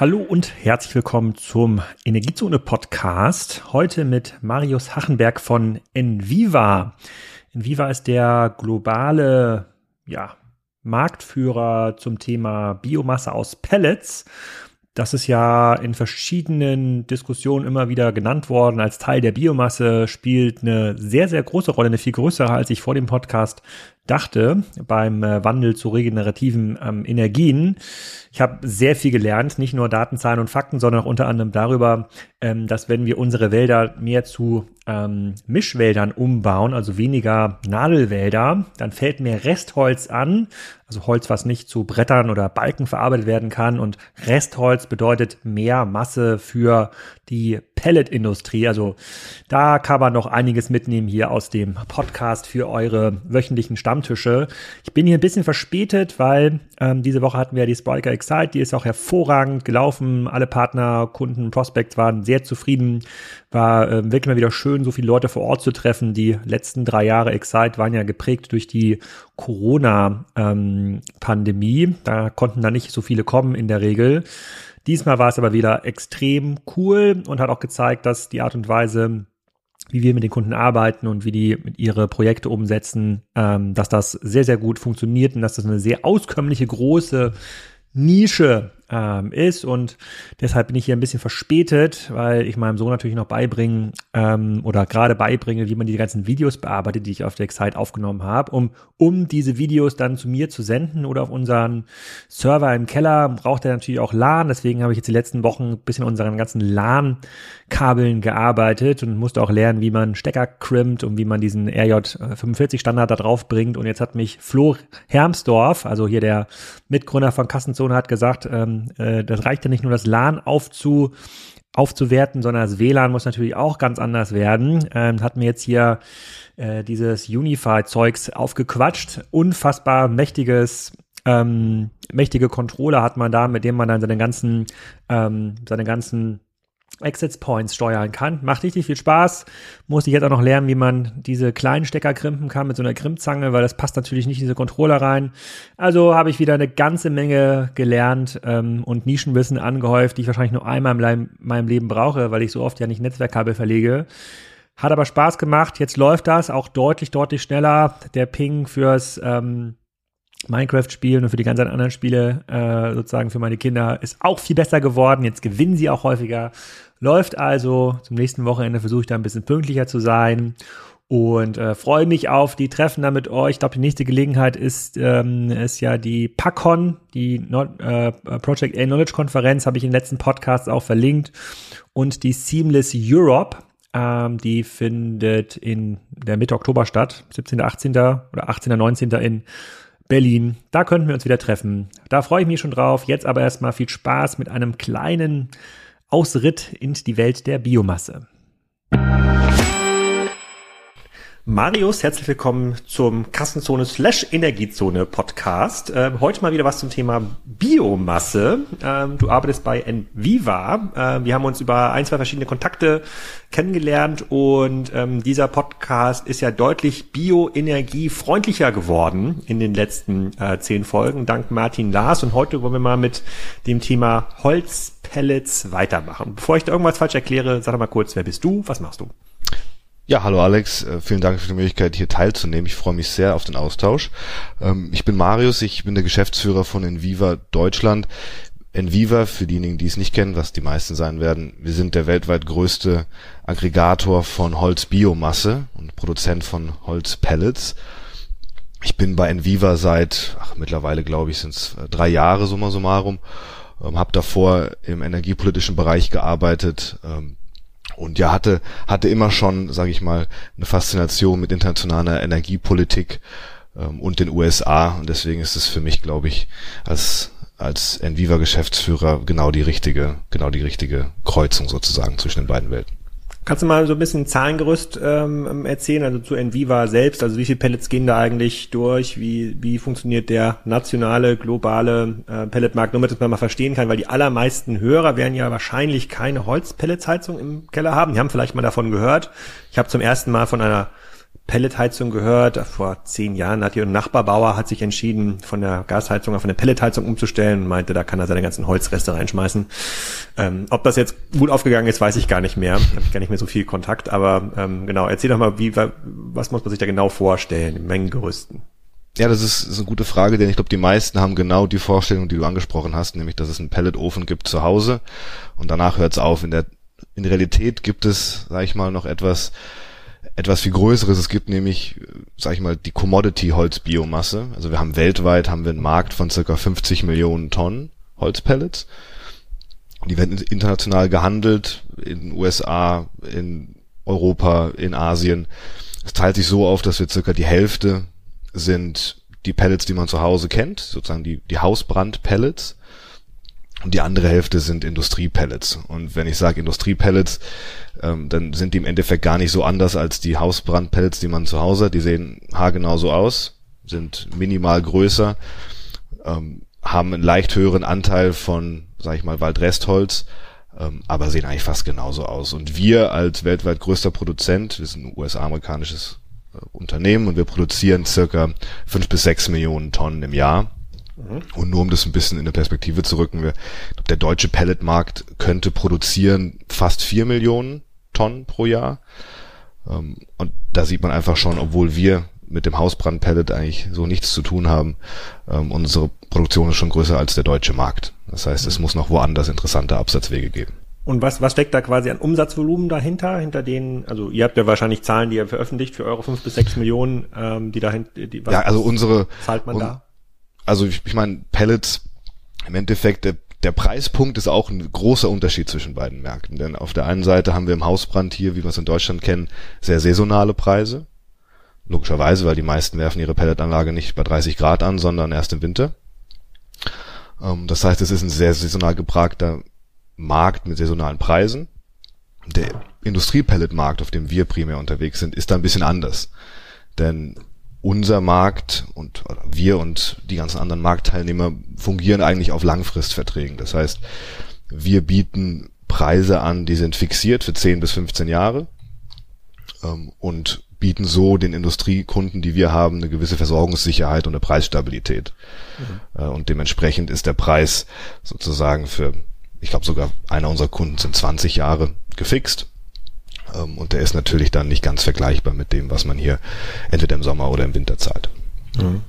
Hallo und herzlich willkommen zum Energiezone Podcast. Heute mit Marius Hachenberg von Enviva. Enviva ist der globale ja, Marktführer zum Thema Biomasse aus Pellets. Das ist ja in verschiedenen Diskussionen immer wieder genannt worden als Teil der Biomasse, spielt eine sehr, sehr große Rolle, eine viel größere, als ich vor dem Podcast dachte beim äh, Wandel zu regenerativen ähm, Energien. Ich habe sehr viel gelernt, nicht nur Daten, Zahlen und Fakten, sondern auch unter anderem darüber, ähm, dass wenn wir unsere Wälder mehr zu ähm, Mischwäldern umbauen, also weniger Nadelwälder, dann fällt mehr Restholz an, also Holz, was nicht zu Brettern oder Balken verarbeitet werden kann. Und Restholz bedeutet mehr Masse für die Pelletindustrie. Also da kann man noch einiges mitnehmen hier aus dem Podcast für eure wöchentlichen Stammtische. Ich bin hier ein bisschen verspätet, weil ähm, diese Woche hatten wir die Spriker Excite, die ist auch hervorragend gelaufen. Alle Partner, Kunden, Prospects waren sehr zufrieden. War äh, wirklich mal wieder schön, so viele Leute vor Ort zu treffen. Die letzten drei Jahre Excite waren ja geprägt durch die Corona-Pandemie. Ähm, da konnten da nicht so viele kommen in der Regel. Diesmal war es aber wieder extrem cool und hat auch gezeigt, dass die Art und Weise, wie wir mit den Kunden arbeiten und wie die ihre Projekte umsetzen, ähm, dass das sehr, sehr gut funktioniert und dass das eine sehr auskömmliche, große Nische ähm, ist. Und deshalb bin ich hier ein bisschen verspätet, weil ich meinem Sohn natürlich noch beibringen ähm, oder gerade beibringe, wie man die ganzen Videos bearbeitet, die ich auf der Excite aufgenommen habe, um, um diese Videos dann zu mir zu senden oder auf unseren Server im Keller. Braucht er natürlich auch LAN, deswegen habe ich jetzt die letzten Wochen ein bisschen unseren ganzen LAN-Kabeln gearbeitet und musste auch lernen, wie man Stecker crimpt und wie man diesen RJ45 Standard da drauf bringt. Und jetzt hat mich Flo Hermsdorf, also hier der Mitgründer von Kassenzone, hat gesagt, ähm, äh, das reicht ja nicht nur das LAN aufzu, aufzuwerten, sondern das WLAN muss natürlich auch ganz anders werden. Ähm, hat mir jetzt hier äh, dieses Unify-Zeugs aufgequatscht. Unfassbar mächtiges ähm, mächtige Controller hat man da, mit dem man dann seine ganzen, ähm, seine ganzen Exit Points steuern kann. Macht richtig viel Spaß. Muss ich jetzt auch noch lernen, wie man diese kleinen Stecker krimpen kann mit so einer Krimpzange, weil das passt natürlich nicht in diese Controller rein. Also habe ich wieder eine ganze Menge gelernt ähm, und Nischenwissen angehäuft, die ich wahrscheinlich nur einmal in meinem Leben brauche, weil ich so oft ja nicht Netzwerkkabel verlege. Hat aber Spaß gemacht. Jetzt läuft das auch deutlich, deutlich schneller. Der Ping fürs ähm, Minecraft-Spielen und für die ganzen anderen Spiele äh, sozusagen für meine Kinder ist auch viel besser geworden. Jetzt gewinnen sie auch häufiger. Läuft also. Zum nächsten Wochenende versuche ich da ein bisschen pünktlicher zu sein und äh, freue mich auf die Treffen da mit euch. Ich glaube, die nächste Gelegenheit ist, ähm, ist ja die PACON, die Not, äh, Project A Knowledge Konferenz, habe ich in den letzten Podcasts auch verlinkt. Und die Seamless Europe, ähm, die findet in der Mitte Oktober statt, 17., 18. oder 18., 19. in Berlin. Da könnten wir uns wieder treffen. Da freue ich mich schon drauf. Jetzt aber erstmal viel Spaß mit einem kleinen Ausritt in die Welt der Biomasse. Marius, herzlich willkommen zum Kassenzone slash Energiezone Podcast. Ähm, heute mal wieder was zum Thema Biomasse. Ähm, du arbeitest bei Enviva. Ähm, wir haben uns über ein, zwei verschiedene Kontakte kennengelernt und ähm, dieser Podcast ist ja deutlich bioenergiefreundlicher geworden in den letzten äh, zehn Folgen, dank Martin Lars. Und heute wollen wir mal mit dem Thema Holzpellets weitermachen. Bevor ich da irgendwas falsch erkläre, sag doch mal kurz, wer bist du, was machst du? Ja, hallo Alex, äh, vielen Dank für die Möglichkeit, hier teilzunehmen. Ich freue mich sehr auf den Austausch. Ähm, ich bin Marius, ich bin der Geschäftsführer von Enviva Deutschland. Enviva, für diejenigen, die es nicht kennen, was die meisten sein werden, wir sind der weltweit größte Aggregator von Holzbiomasse und Produzent von Holzpellets. Ich bin bei Enviva seit, ach, mittlerweile glaube ich, sind es äh, drei Jahre summa summarum, ähm, habe davor im energiepolitischen Bereich gearbeitet, ähm, und ja hatte hatte immer schon, sage ich mal, eine Faszination mit internationaler Energiepolitik ähm, und den USA und deswegen ist es für mich, glaube ich, als als Enviva Geschäftsführer genau die richtige genau die richtige Kreuzung sozusagen zwischen den beiden Welten. Kannst du mal so ein bisschen Zahlengerüst ähm, erzählen, also zu Enviva selbst, also wie viele Pellets gehen da eigentlich durch, wie, wie funktioniert der nationale, globale äh, Pelletmarkt, nur damit man mal verstehen kann, weil die allermeisten Hörer werden ja wahrscheinlich keine Holzpelletsheizung im Keller haben, die haben vielleicht mal davon gehört. Ich habe zum ersten Mal von einer Pelletheizung gehört. Vor zehn Jahren hat hier ein Nachbarbauer hat sich entschieden, von der Gasheizung auf eine Pelletheizung umzustellen und meinte, da kann er seine ganzen Holzreste reinschmeißen. Ähm, ob das jetzt gut aufgegangen ist, weiß ich gar nicht mehr. Habe ich gar nicht mehr so viel Kontakt. Aber ähm, genau, erzähl doch mal, wie, was muss man sich da genau vorstellen, in Mengengerüsten? Ja, das ist, ist eine gute Frage, denn ich glaube, die meisten haben genau die Vorstellung, die du angesprochen hast, nämlich, dass es einen Pelletofen gibt zu Hause und danach hört es auf. In der in Realität gibt es, sag ich mal, noch etwas etwas viel Größeres. Es gibt nämlich, sag ich mal, die Commodity-Holzbiomasse. Also wir haben weltweit haben wir einen Markt von circa 50 Millionen Tonnen Holzpellets. Die werden international gehandelt in den USA, in Europa, in Asien. Es teilt sich so auf, dass wir circa die Hälfte sind die Pellets, die man zu Hause kennt, sozusagen die, die Hausbrand-Pellets. Und die andere Hälfte sind Industriepellets. Und wenn ich sage Industriepellets, ähm, dann sind die im Endeffekt gar nicht so anders als die Hausbrandpellets, die man zu Hause hat. Die sehen haargenau so aus, sind minimal größer, ähm, haben einen leicht höheren Anteil von, sag ich mal, Waldrestholz, ähm, aber sehen eigentlich fast genauso aus. Und wir als weltweit größter Produzent, wir sind ein US-amerikanisches äh, Unternehmen und wir produzieren circa fünf bis sechs Millionen Tonnen im Jahr. Und nur um das ein bisschen in eine Perspektive zu rücken, wir, der deutsche Pelletmarkt könnte produzieren fast vier Millionen Tonnen pro Jahr. Ähm, und da sieht man einfach schon, obwohl wir mit dem Hausbrandpellet eigentlich so nichts zu tun haben, ähm, unsere Produktion ist schon größer als der deutsche Markt. Das heißt, es mhm. muss noch woanders interessante Absatzwege geben. Und was, was steckt da quasi an Umsatzvolumen dahinter, hinter denen, also ihr habt ja wahrscheinlich Zahlen, die ihr veröffentlicht für eure fünf bis sechs Millionen, ähm, die dahinter, die, was, ja, also unsere, zahlt man um, da? Also ich, ich meine, Pellets im Endeffekt, der, der Preispunkt ist auch ein großer Unterschied zwischen beiden Märkten. Denn auf der einen Seite haben wir im Hausbrand hier, wie wir es in Deutschland kennen, sehr saisonale Preise. Logischerweise, weil die meisten werfen ihre Pelletanlage nicht bei 30 Grad an, sondern erst im Winter. Ähm, das heißt, es ist ein sehr saisonal gepragter Markt mit saisonalen Preisen. Der Industriepelletmarkt, auf dem wir primär unterwegs sind, ist da ein bisschen anders. Denn unser Markt und wir und die ganzen anderen Marktteilnehmer fungieren eigentlich auf Langfristverträgen. Das heißt, wir bieten Preise an, die sind fixiert für 10 bis 15 Jahre ähm, und bieten so den Industriekunden, die wir haben, eine gewisse Versorgungssicherheit und eine Preisstabilität. Mhm. Äh, und dementsprechend ist der Preis sozusagen für, ich glaube sogar einer unserer Kunden sind 20 Jahre gefixt ähm, und der ist natürlich dann nicht ganz vergleichbar mit dem, was man hier entweder im Sommer oder im Winter zahlt. Mhm.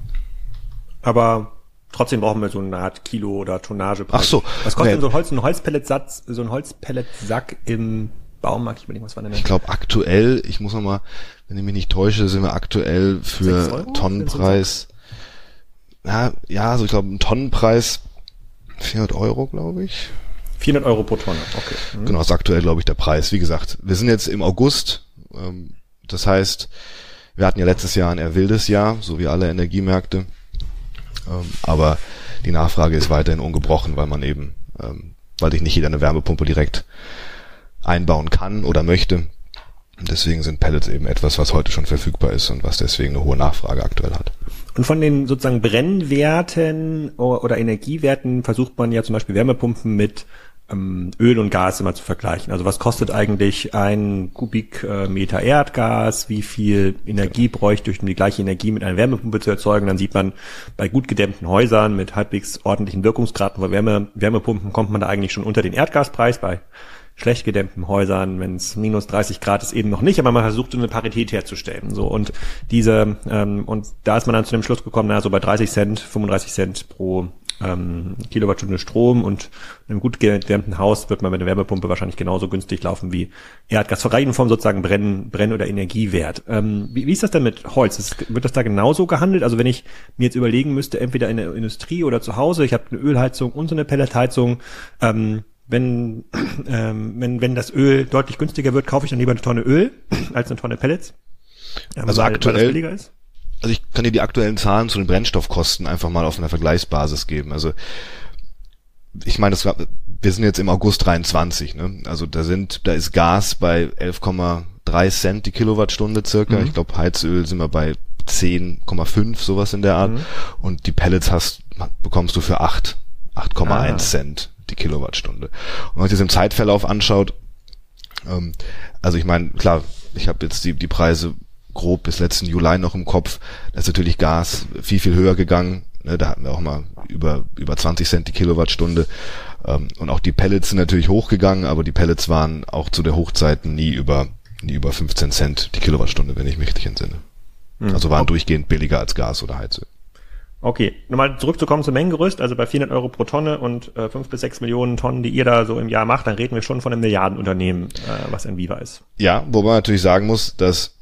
Aber trotzdem brauchen wir so eine Art Kilo oder Tonnage. Ach so. Was kostet nee. so ein Holz, ein Holzpelletsatz, so ein Holzpelletsack im Baumarkt? Ich überlege, was war denn Ich glaube aktuell, ich muss noch mal, wenn ich mich nicht täusche, sind wir aktuell für Tonnenpreis. Ja, ja, so ich glaube, ein Tonnenpreis 400 Euro, glaube ich. 400 Euro pro Tonne, okay. Mhm. Genau, ist aktuell, glaube ich, der Preis. Wie gesagt, wir sind jetzt im August. Ähm, das heißt, wir hatten ja letztes Jahr ein eher wildes Jahr, so wie alle Energiemärkte. Ähm, aber die Nachfrage ist weiterhin ungebrochen, weil man eben, ähm, weil sich nicht jeder eine Wärmepumpe direkt einbauen kann oder möchte. deswegen sind Pellets eben etwas, was heute schon verfügbar ist und was deswegen eine hohe Nachfrage aktuell hat. Und von den sozusagen Brennwerten oder Energiewerten versucht man ja zum Beispiel Wärmepumpen mit Öl und Gas immer zu vergleichen. Also was kostet eigentlich ein Kubikmeter Erdgas? Wie viel Energie bräuchte ich, um die gleiche Energie mit einer Wärmepumpe zu erzeugen? Dann sieht man bei gut gedämmten Häusern mit halbwegs ordentlichen Wirkungsgraden von Wärme, Wärmepumpen kommt man da eigentlich schon unter den Erdgaspreis. Bei schlecht gedämmten Häusern, wenn es minus 30 Grad ist, eben noch nicht, aber man versucht so eine Parität herzustellen. So und diese ähm, und da ist man dann zu dem Schluss gekommen, na so bei 30 Cent, 35 Cent pro ähm, Kilowattstunde Strom und in einem gut gedämmten Haus wird man mit einer Wärmepumpe wahrscheinlich genauso günstig laufen wie Erdgas. Verreichen vom sozusagen Brenn, Brenn- oder Energiewert. Ähm, wie, wie ist das denn mit Holz? Ist, wird das da genauso gehandelt? Also wenn ich mir jetzt überlegen müsste, entweder in der Industrie oder zu Hause, ich habe eine Ölheizung und so eine Pelletheizung, ähm, wenn, ähm, wenn, wenn das Öl deutlich günstiger wird, kaufe ich dann lieber eine Tonne Öl als eine Tonne Pellets. Ähm, also weil, aktuell, weil also ich kann dir die aktuellen Zahlen zu den Brennstoffkosten einfach mal auf einer Vergleichsbasis geben. Also ich meine, das, wir sind jetzt im August 23, ne? Also da sind, da ist Gas bei 11,3 Cent die Kilowattstunde circa. Mhm. Ich glaube, Heizöl sind wir bei 10,5, sowas in der Art. Mhm. Und die Pellets hast, bekommst du für 8, 8,1 ah. Cent die Kilowattstunde. Und wenn man sich das im Zeitverlauf anschaut, ähm, also ich meine, klar, ich habe jetzt die, die Preise grob bis letzten Juli noch im Kopf. Da ist natürlich Gas viel, viel höher gegangen. Ne, da hatten wir auch mal über, über 20 Cent die Kilowattstunde. Ähm, und auch die Pellets sind natürlich hochgegangen, aber die Pellets waren auch zu der Hochzeiten nie über, nie über 15 Cent die Kilowattstunde, wenn ich mich richtig entsinne. Mhm. Also waren durchgehend billiger als Gas oder Heizöl. Okay, nochmal zurückzukommen zum Mengengerüst, also bei 400 Euro pro Tonne und äh, 5 bis 6 Millionen Tonnen, die ihr da so im Jahr macht, dann reden wir schon von einem Milliardenunternehmen, äh, was Enviva ist. Ja, wo man natürlich sagen muss, dass,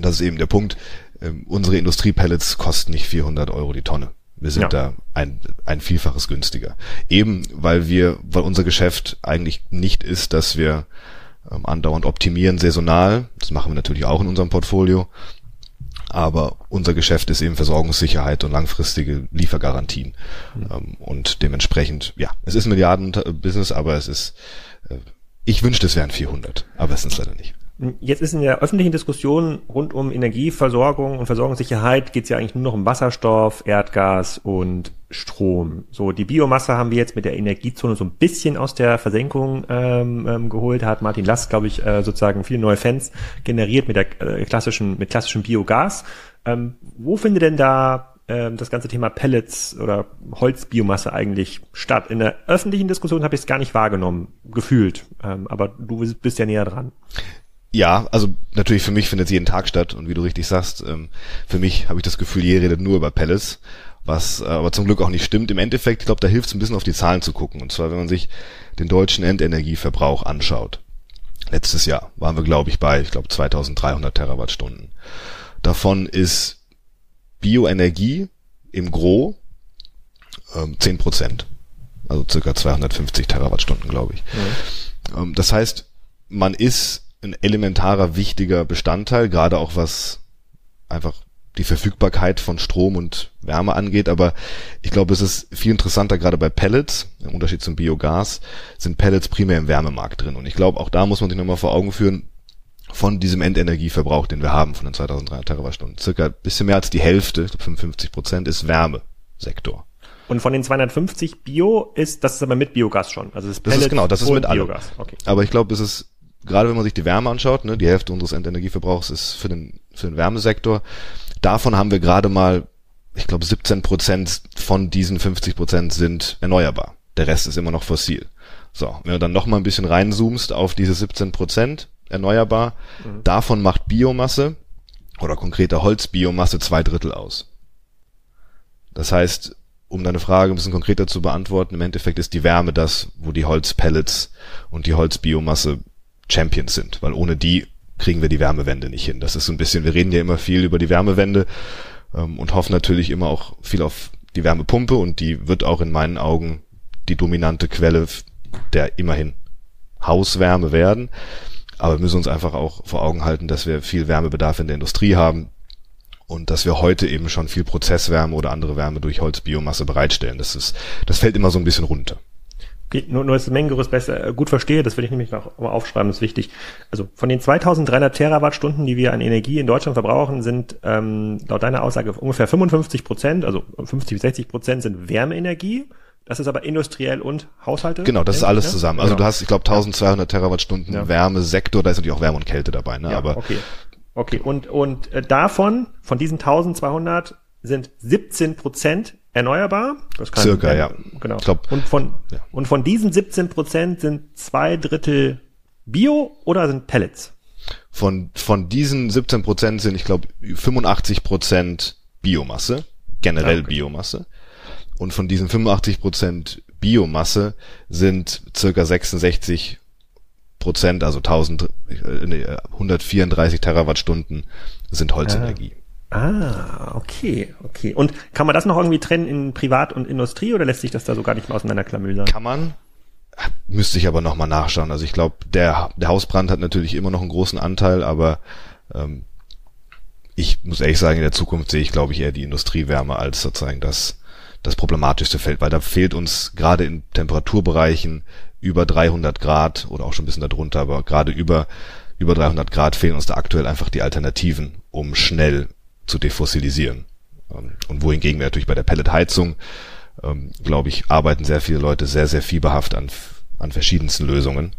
das ist eben der Punkt, äh, unsere Industriepellets kosten nicht 400 Euro die Tonne. Wir sind ja. da ein, ein Vielfaches günstiger. Eben, weil wir, weil unser Geschäft eigentlich nicht ist, dass wir ähm, andauernd optimieren saisonal. Das machen wir natürlich auch in unserem Portfolio aber unser Geschäft ist eben Versorgungssicherheit und langfristige Liefergarantien. Mhm. und dementsprechend, ja, es ist ein Milliarden-Business, aber es ist, äh, ich wünschte, es wären 400, aber es sind es leider nicht. Jetzt ist in der öffentlichen Diskussion rund um Energieversorgung und Versorgungssicherheit geht es ja eigentlich nur noch um Wasserstoff, Erdgas und Strom. So, die Biomasse haben wir jetzt mit der Energiezone so ein bisschen aus der Versenkung ähm, ähm, geholt. Hat Martin Last, glaube ich, äh, sozusagen viele neue Fans generiert mit der äh, klassischen, mit klassischem Biogas. Ähm, wo findet denn da ähm, das ganze Thema Pellets oder Holzbiomasse eigentlich statt? In der öffentlichen Diskussion habe ich es gar nicht wahrgenommen, gefühlt. Ähm, aber du bist ja näher dran. Ja, also natürlich für mich findet es jeden Tag statt und wie du richtig sagst, ähm, für mich habe ich das Gefühl, ihr redet nur über Pellets, was äh, aber zum Glück auch nicht stimmt. Im Endeffekt, ich glaube, da hilft es ein bisschen auf die Zahlen zu gucken. Und zwar, wenn man sich den deutschen Endenergieverbrauch anschaut. Letztes Jahr waren wir, glaube ich, bei, ich glaube, 2300 Terawattstunden. Davon ist Bioenergie im Gro ähm, 10 Prozent. Also circa 250 Terawattstunden, glaube ich. Mhm. Ähm, das heißt, man ist ein elementarer, wichtiger Bestandteil, gerade auch was einfach die Verfügbarkeit von Strom und Wärme angeht. Aber ich glaube, es ist viel interessanter, gerade bei Pellets, im Unterschied zum Biogas, sind Pellets primär im Wärmemarkt drin. Und ich glaube, auch da muss man sich nochmal vor Augen führen, von diesem Endenergieverbrauch, den wir haben, von den 2300 Terawattstunden, circa bisschen mehr als die Hälfte, 55 Prozent, ist Wärmesektor. Und von den 250 Bio ist, das ist aber mit Biogas schon. Also das, das ist genau, das ist mit Biogas. Okay. Aber ich glaube, es ist gerade wenn man sich die Wärme anschaut, ne, die Hälfte unseres Endenergieverbrauchs ist für den, für den Wärmesektor. Davon haben wir gerade mal, ich glaube, 17 Prozent von diesen 50 Prozent sind erneuerbar. Der Rest ist immer noch fossil. So, wenn du dann noch mal ein bisschen reinzoomst auf diese 17 Prozent erneuerbar, mhm. davon macht Biomasse oder konkreter Holzbiomasse zwei Drittel aus. Das heißt, um deine Frage ein bisschen konkreter zu beantworten, im Endeffekt ist die Wärme das, wo die Holzpellets und die Holzbiomasse Champions sind, weil ohne die kriegen wir die Wärmewende nicht hin. Das ist so ein bisschen, wir reden ja immer viel über die Wärmewende ähm, und hoffen natürlich immer auch viel auf die Wärmepumpe und die wird auch in meinen Augen die dominante Quelle der immerhin Hauswärme werden. Aber wir müssen uns einfach auch vor Augen halten, dass wir viel Wärmebedarf in der Industrie haben und dass wir heute eben schon viel Prozesswärme oder andere Wärme durch Holzbiomasse bereitstellen. Das ist, das fällt immer so ein bisschen runter. Nur, nur das Mengengerüst besser äh, gut verstehe, das will ich nämlich noch mal aufschreiben, das ist wichtig. Also von den 2300 Terawattstunden, die wir an Energie in Deutschland verbrauchen, sind ähm, laut deiner Aussage ungefähr 55 Prozent, also 50 bis 60 Prozent sind Wärmeenergie. Das ist aber industriell und Haushalte? Genau, das ist alles ja? zusammen. Also genau. du hast, ich glaube, 1200 Terawattstunden ja. Wärmesektor, da ist natürlich auch Wärme und Kälte dabei, ne? Ja, aber okay. Okay, und, und äh, davon, von diesen 1200 sind 17 Prozent erneuerbar. Das kann, Circa, ja. Genau. Glaub, und von, ja. und von diesen 17 Prozent sind zwei Drittel Bio oder sind Pellets? Von, von diesen 17 Prozent sind, ich glaube, 85 Prozent Biomasse, generell okay. Biomasse. Und von diesen 85 Prozent Biomasse sind circa 66 Prozent, also 1000, nee, 134 Terawattstunden sind Holzenergie. Ah. Ah, okay, okay. Und kann man das noch irgendwie trennen in Privat und Industrie oder lässt sich das da so gar nicht mehr auseinanderklamüsern? Kann man. Müsste ich aber nochmal nachschauen. Also ich glaube, der, der Hausbrand hat natürlich immer noch einen großen Anteil, aber ähm, ich muss ehrlich sagen, in der Zukunft sehe ich, glaube ich, eher die Industriewärme als sozusagen das, das problematischste Feld, weil da fehlt uns gerade in Temperaturbereichen über 300 Grad oder auch schon ein bisschen darunter, aber gerade über über 300 Grad fehlen uns da aktuell einfach die Alternativen, um schnell zu defossilisieren. Ähm, und wohingegen wir natürlich bei der Pelletheizung, ähm, glaube ich, arbeiten sehr viele Leute sehr, sehr fieberhaft an, an verschiedensten Lösungen.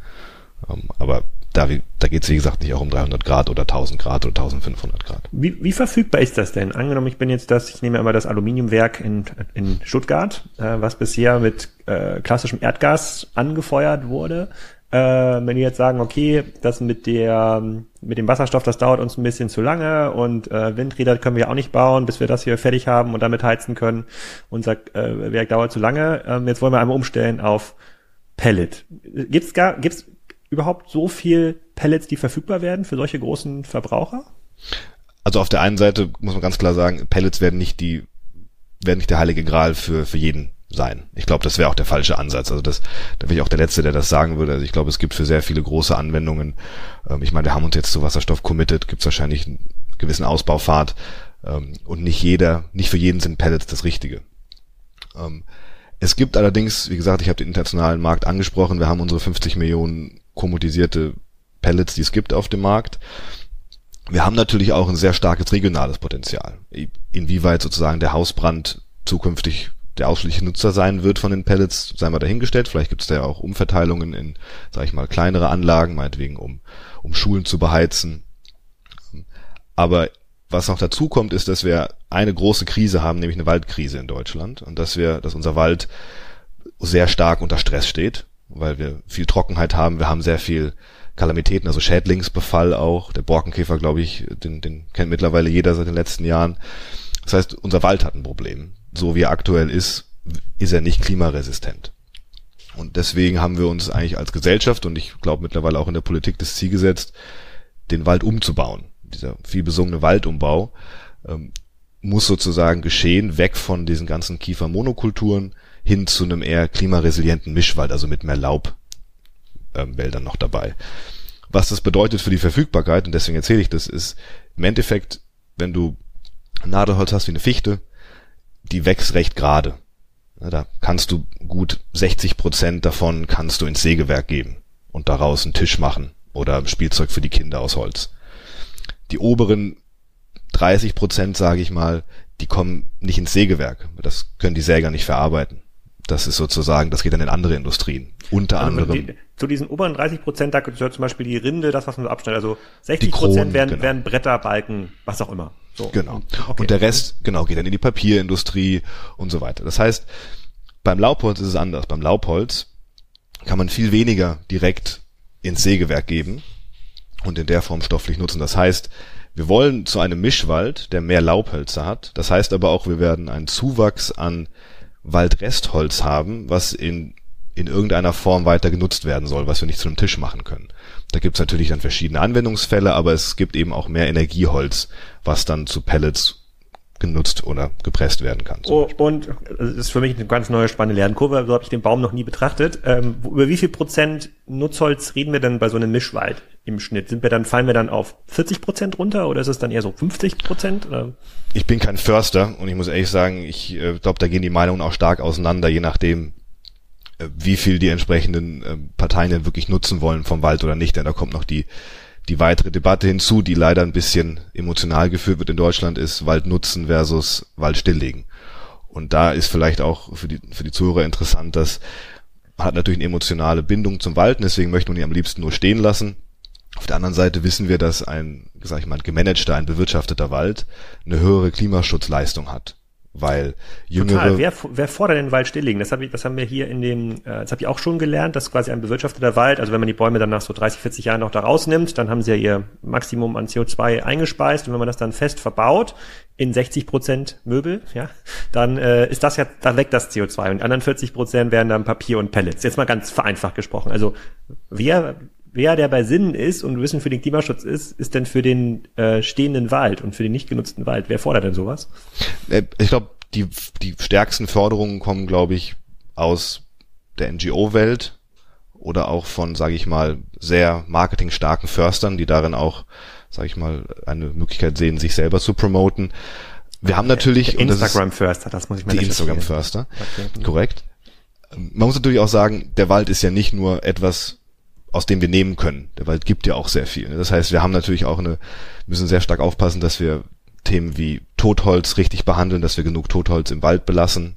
Ähm, aber da, da geht es, wie gesagt, nicht auch um 300 Grad oder 1000 Grad oder 1500 Grad. Wie, wie verfügbar ist das denn? Angenommen, ich bin jetzt das, ich nehme immer das Aluminiumwerk in, in Stuttgart, äh, was bisher mit äh, klassischem Erdgas angefeuert wurde. Äh, wenn die jetzt sagen, okay, das mit der mit dem Wasserstoff, das dauert uns ein bisschen zu lange und äh, Windräder können wir auch nicht bauen, bis wir das hier fertig haben und damit heizen können. Unser äh, Werk dauert zu lange. Ähm, jetzt wollen wir einmal umstellen auf Pellet. Gibt's gar, gibt's überhaupt so viel Pellets, die verfügbar werden für solche großen Verbraucher? Also auf der einen Seite muss man ganz klar sagen, Pellets werden nicht die, werden nicht der heilige Gral für, für jeden sein. Ich glaube, das wäre auch der falsche Ansatz. Also das, da wäre ich auch der Letzte, der das sagen würde. Also ich glaube, es gibt für sehr viele große Anwendungen, ähm, ich meine, wir haben uns jetzt zu Wasserstoff committed, gibt es wahrscheinlich einen gewissen Ausbaufahrt ähm, und nicht jeder, nicht für jeden sind Pellets das Richtige. Ähm, es gibt allerdings, wie gesagt, ich habe den internationalen Markt angesprochen, wir haben unsere 50 Millionen kommodisierte Pellets, die es gibt auf dem Markt. Wir haben natürlich auch ein sehr starkes regionales Potenzial. Inwieweit sozusagen der Hausbrand zukünftig der ausschließliche Nutzer sein wird von den Pellets, sei mal dahingestellt. Vielleicht gibt es da ja auch Umverteilungen in, sage ich mal, kleinere Anlagen, meinetwegen um, um Schulen zu beheizen. Aber was noch dazu kommt, ist, dass wir eine große Krise haben, nämlich eine Waldkrise in Deutschland und dass wir, dass unser Wald sehr stark unter Stress steht, weil wir viel Trockenheit haben. Wir haben sehr viel Kalamitäten, also Schädlingsbefall auch. Der Borkenkäfer, glaube ich, den, den kennt mittlerweile jeder seit den letzten Jahren. Das heißt, unser Wald hat ein Problem. So wie er aktuell ist, ist er nicht klimaresistent. Und deswegen haben wir uns eigentlich als Gesellschaft und ich glaube mittlerweile auch in der Politik das Ziel gesetzt, den Wald umzubauen dieser viel besungene Waldumbau, ähm, muss sozusagen geschehen, weg von diesen ganzen Kiefermonokulturen hin zu einem eher klimaresilienten Mischwald, also mit mehr Laubwäldern ähm, noch dabei. Was das bedeutet für die Verfügbarkeit, und deswegen erzähle ich das, ist im Endeffekt, wenn du Nadelholz hast wie eine Fichte, die wächst recht gerade. Da kannst du gut 60 Prozent davon kannst du ins Sägewerk geben und daraus einen Tisch machen oder Spielzeug für die Kinder aus Holz die oberen 30 Prozent, sage ich mal, die kommen nicht ins Sägewerk. Das können die Säger nicht verarbeiten. Das ist sozusagen, das geht dann in andere Industrien. Unter also anderem. Die, zu diesen oberen 30 Prozent, da gehört zum Beispiel die Rinde, das, was man so abschneidet. Also 60 Prozent werden, genau. werden Bretter, Balken, was auch immer. So. Genau. Okay. Und der Rest, genau, geht dann in die Papierindustrie und so weiter. Das heißt, beim Laubholz ist es anders. Beim Laubholz kann man viel weniger direkt ins Sägewerk geben, und in der Form stofflich nutzen. Das heißt, wir wollen zu einem Mischwald, der mehr Laubhölzer hat. Das heißt aber auch, wir werden einen Zuwachs an Waldrestholz haben, was in, in irgendeiner Form weiter genutzt werden soll, was wir nicht zu einem Tisch machen können. Da gibt es natürlich dann verschiedene Anwendungsfälle, aber es gibt eben auch mehr Energieholz, was dann zu Pellets genutzt oder gepresst werden kann. Oh, und das ist für mich eine ganz neue spannende Lernkurve. So habe ich den Baum noch nie betrachtet. Ähm, über wie viel Prozent Nutzholz reden wir denn bei so einem Mischwald im Schnitt? Sind wir dann, fallen wir dann auf 40 Prozent runter oder ist es dann eher so 50 Prozent? Ich bin kein Förster und ich muss ehrlich sagen, ich äh, glaube, da gehen die Meinungen auch stark auseinander, je nachdem, äh, wie viel die entsprechenden äh, Parteien denn wirklich nutzen wollen vom Wald oder nicht. Denn da kommt noch die die weitere Debatte hinzu, die leider ein bisschen emotional geführt wird in Deutschland, ist Wald nutzen versus Wald stilllegen. Und da ist vielleicht auch für die, für die Zuhörer interessant, dass man hat natürlich eine emotionale Bindung zum Wald, deswegen möchte man ihn am liebsten nur stehen lassen. Auf der anderen Seite wissen wir, dass ein, sag ich mal, gemanagter, ein bewirtschafteter Wald eine höhere Klimaschutzleistung hat weil jüngere. Total. Wer, wer fordert den Wald stilllegen? Das, hab ich, das haben wir hier in dem, äh, das habe ich auch schon gelernt, dass quasi ein bewirtschafteter Wald, also wenn man die Bäume dann nach so 30, 40 Jahren noch da rausnimmt, dann haben sie ja ihr Maximum an CO2 eingespeist und wenn man das dann fest verbaut in 60 Prozent Möbel, ja, dann äh, ist das ja, da weg das CO2 und die anderen 40 Prozent werden dann Papier und Pellets. Jetzt mal ganz vereinfacht gesprochen. Also wer wer der bei Sinnen ist und Wissen für den Klimaschutz ist, ist denn für den äh, stehenden Wald und für den nicht genutzten Wald? Wer fordert denn sowas? Äh, ich glaube, die, die stärksten Förderungen kommen, glaube ich, aus der NGO-Welt oder auch von, sage ich mal, sehr marketingstarken Förstern, die darin auch, sage ich mal, eine Möglichkeit sehen, sich selber zu promoten. Wir haben natürlich Instagram Förster, das muss ich mal Die Instagram Förster, okay. korrekt. Man muss natürlich auch sagen, der Wald ist ja nicht nur etwas, aus dem wir nehmen können. Der Wald gibt ja auch sehr viel. Das heißt, wir haben natürlich auch eine, müssen sehr stark aufpassen, dass wir Themen wie Totholz richtig behandeln, dass wir genug Totholz im Wald belassen,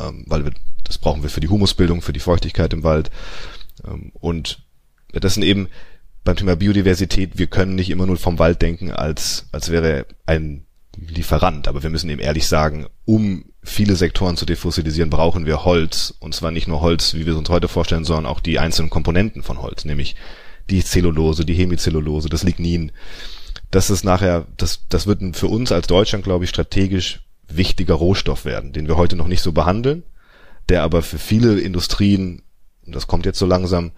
ähm, weil wir, das brauchen wir für die Humusbildung, für die Feuchtigkeit im Wald. Ähm, und das sind eben beim Thema Biodiversität, wir können nicht immer nur vom Wald denken, als, als wäre ein Lieferant. Aber wir müssen eben ehrlich sagen, um viele Sektoren zu defossilisieren, brauchen wir Holz. Und zwar nicht nur Holz, wie wir es uns heute vorstellen, sondern auch die einzelnen Komponenten von Holz, nämlich die Zellulose, die Hemicellulose, das Lignin. Das ist nachher, das, das wird für uns als Deutschland, glaube ich, strategisch wichtiger Rohstoff werden, den wir heute noch nicht so behandeln, der aber für viele Industrien, das kommt jetzt so langsam,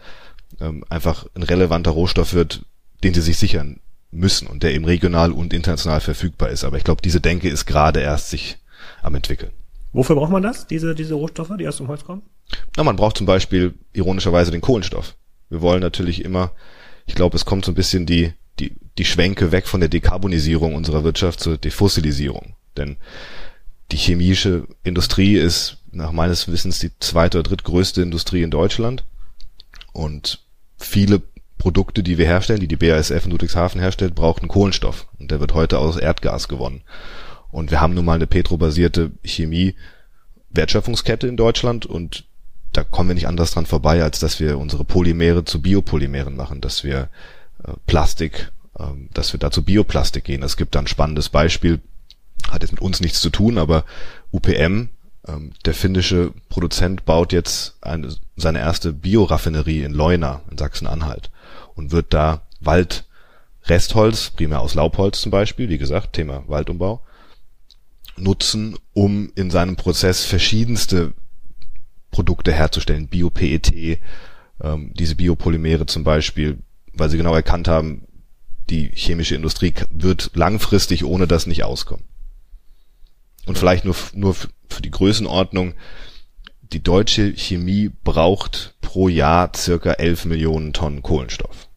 ähm, einfach ein relevanter Rohstoff wird, den sie sich sichern müssen und der eben regional und international verfügbar ist. Aber ich glaube, diese Denke ist gerade erst sich am entwickeln. Wofür braucht man das, diese, diese Rohstoffe, die aus dem Holz kommen? Na, man braucht zum Beispiel ironischerweise den Kohlenstoff. Wir wollen natürlich immer, ich glaube, es kommt so ein bisschen die, die, die Schwenke weg von der Dekarbonisierung unserer Wirtschaft zur Defossilisierung. Denn die chemische Industrie ist nach meines Wissens die zweite oder drittgrößte Industrie in Deutschland. Und viele Produkte, die wir herstellen, die die BASF in Ludwigshafen herstellt, brauchen Kohlenstoff. Und der wird heute aus Erdgas gewonnen. Und wir haben nun mal eine petrobasierte Chemie-Wertschöpfungskette in Deutschland und da kommen wir nicht anders dran vorbei, als dass wir unsere Polymere zu Biopolymeren machen, dass wir äh, Plastik, äh, dass wir da zu Bioplastik gehen. Es gibt da ein spannendes Beispiel, hat jetzt mit uns nichts zu tun, aber UPM, ähm, der finnische Produzent baut jetzt eine, seine erste Bioraffinerie in Leuna in Sachsen-Anhalt und wird da Waldrestholz, primär aus Laubholz zum Beispiel, wie gesagt, Thema Waldumbau, nutzen, um in seinem Prozess verschiedenste Produkte herzustellen, Bio-PET, ähm, diese Biopolymere zum Beispiel, weil sie genau erkannt haben, die chemische Industrie wird langfristig ohne das nicht auskommen. Und vielleicht nur, nur für die Größenordnung, die deutsche Chemie braucht pro Jahr circa 11 Millionen Tonnen Kohlenstoff.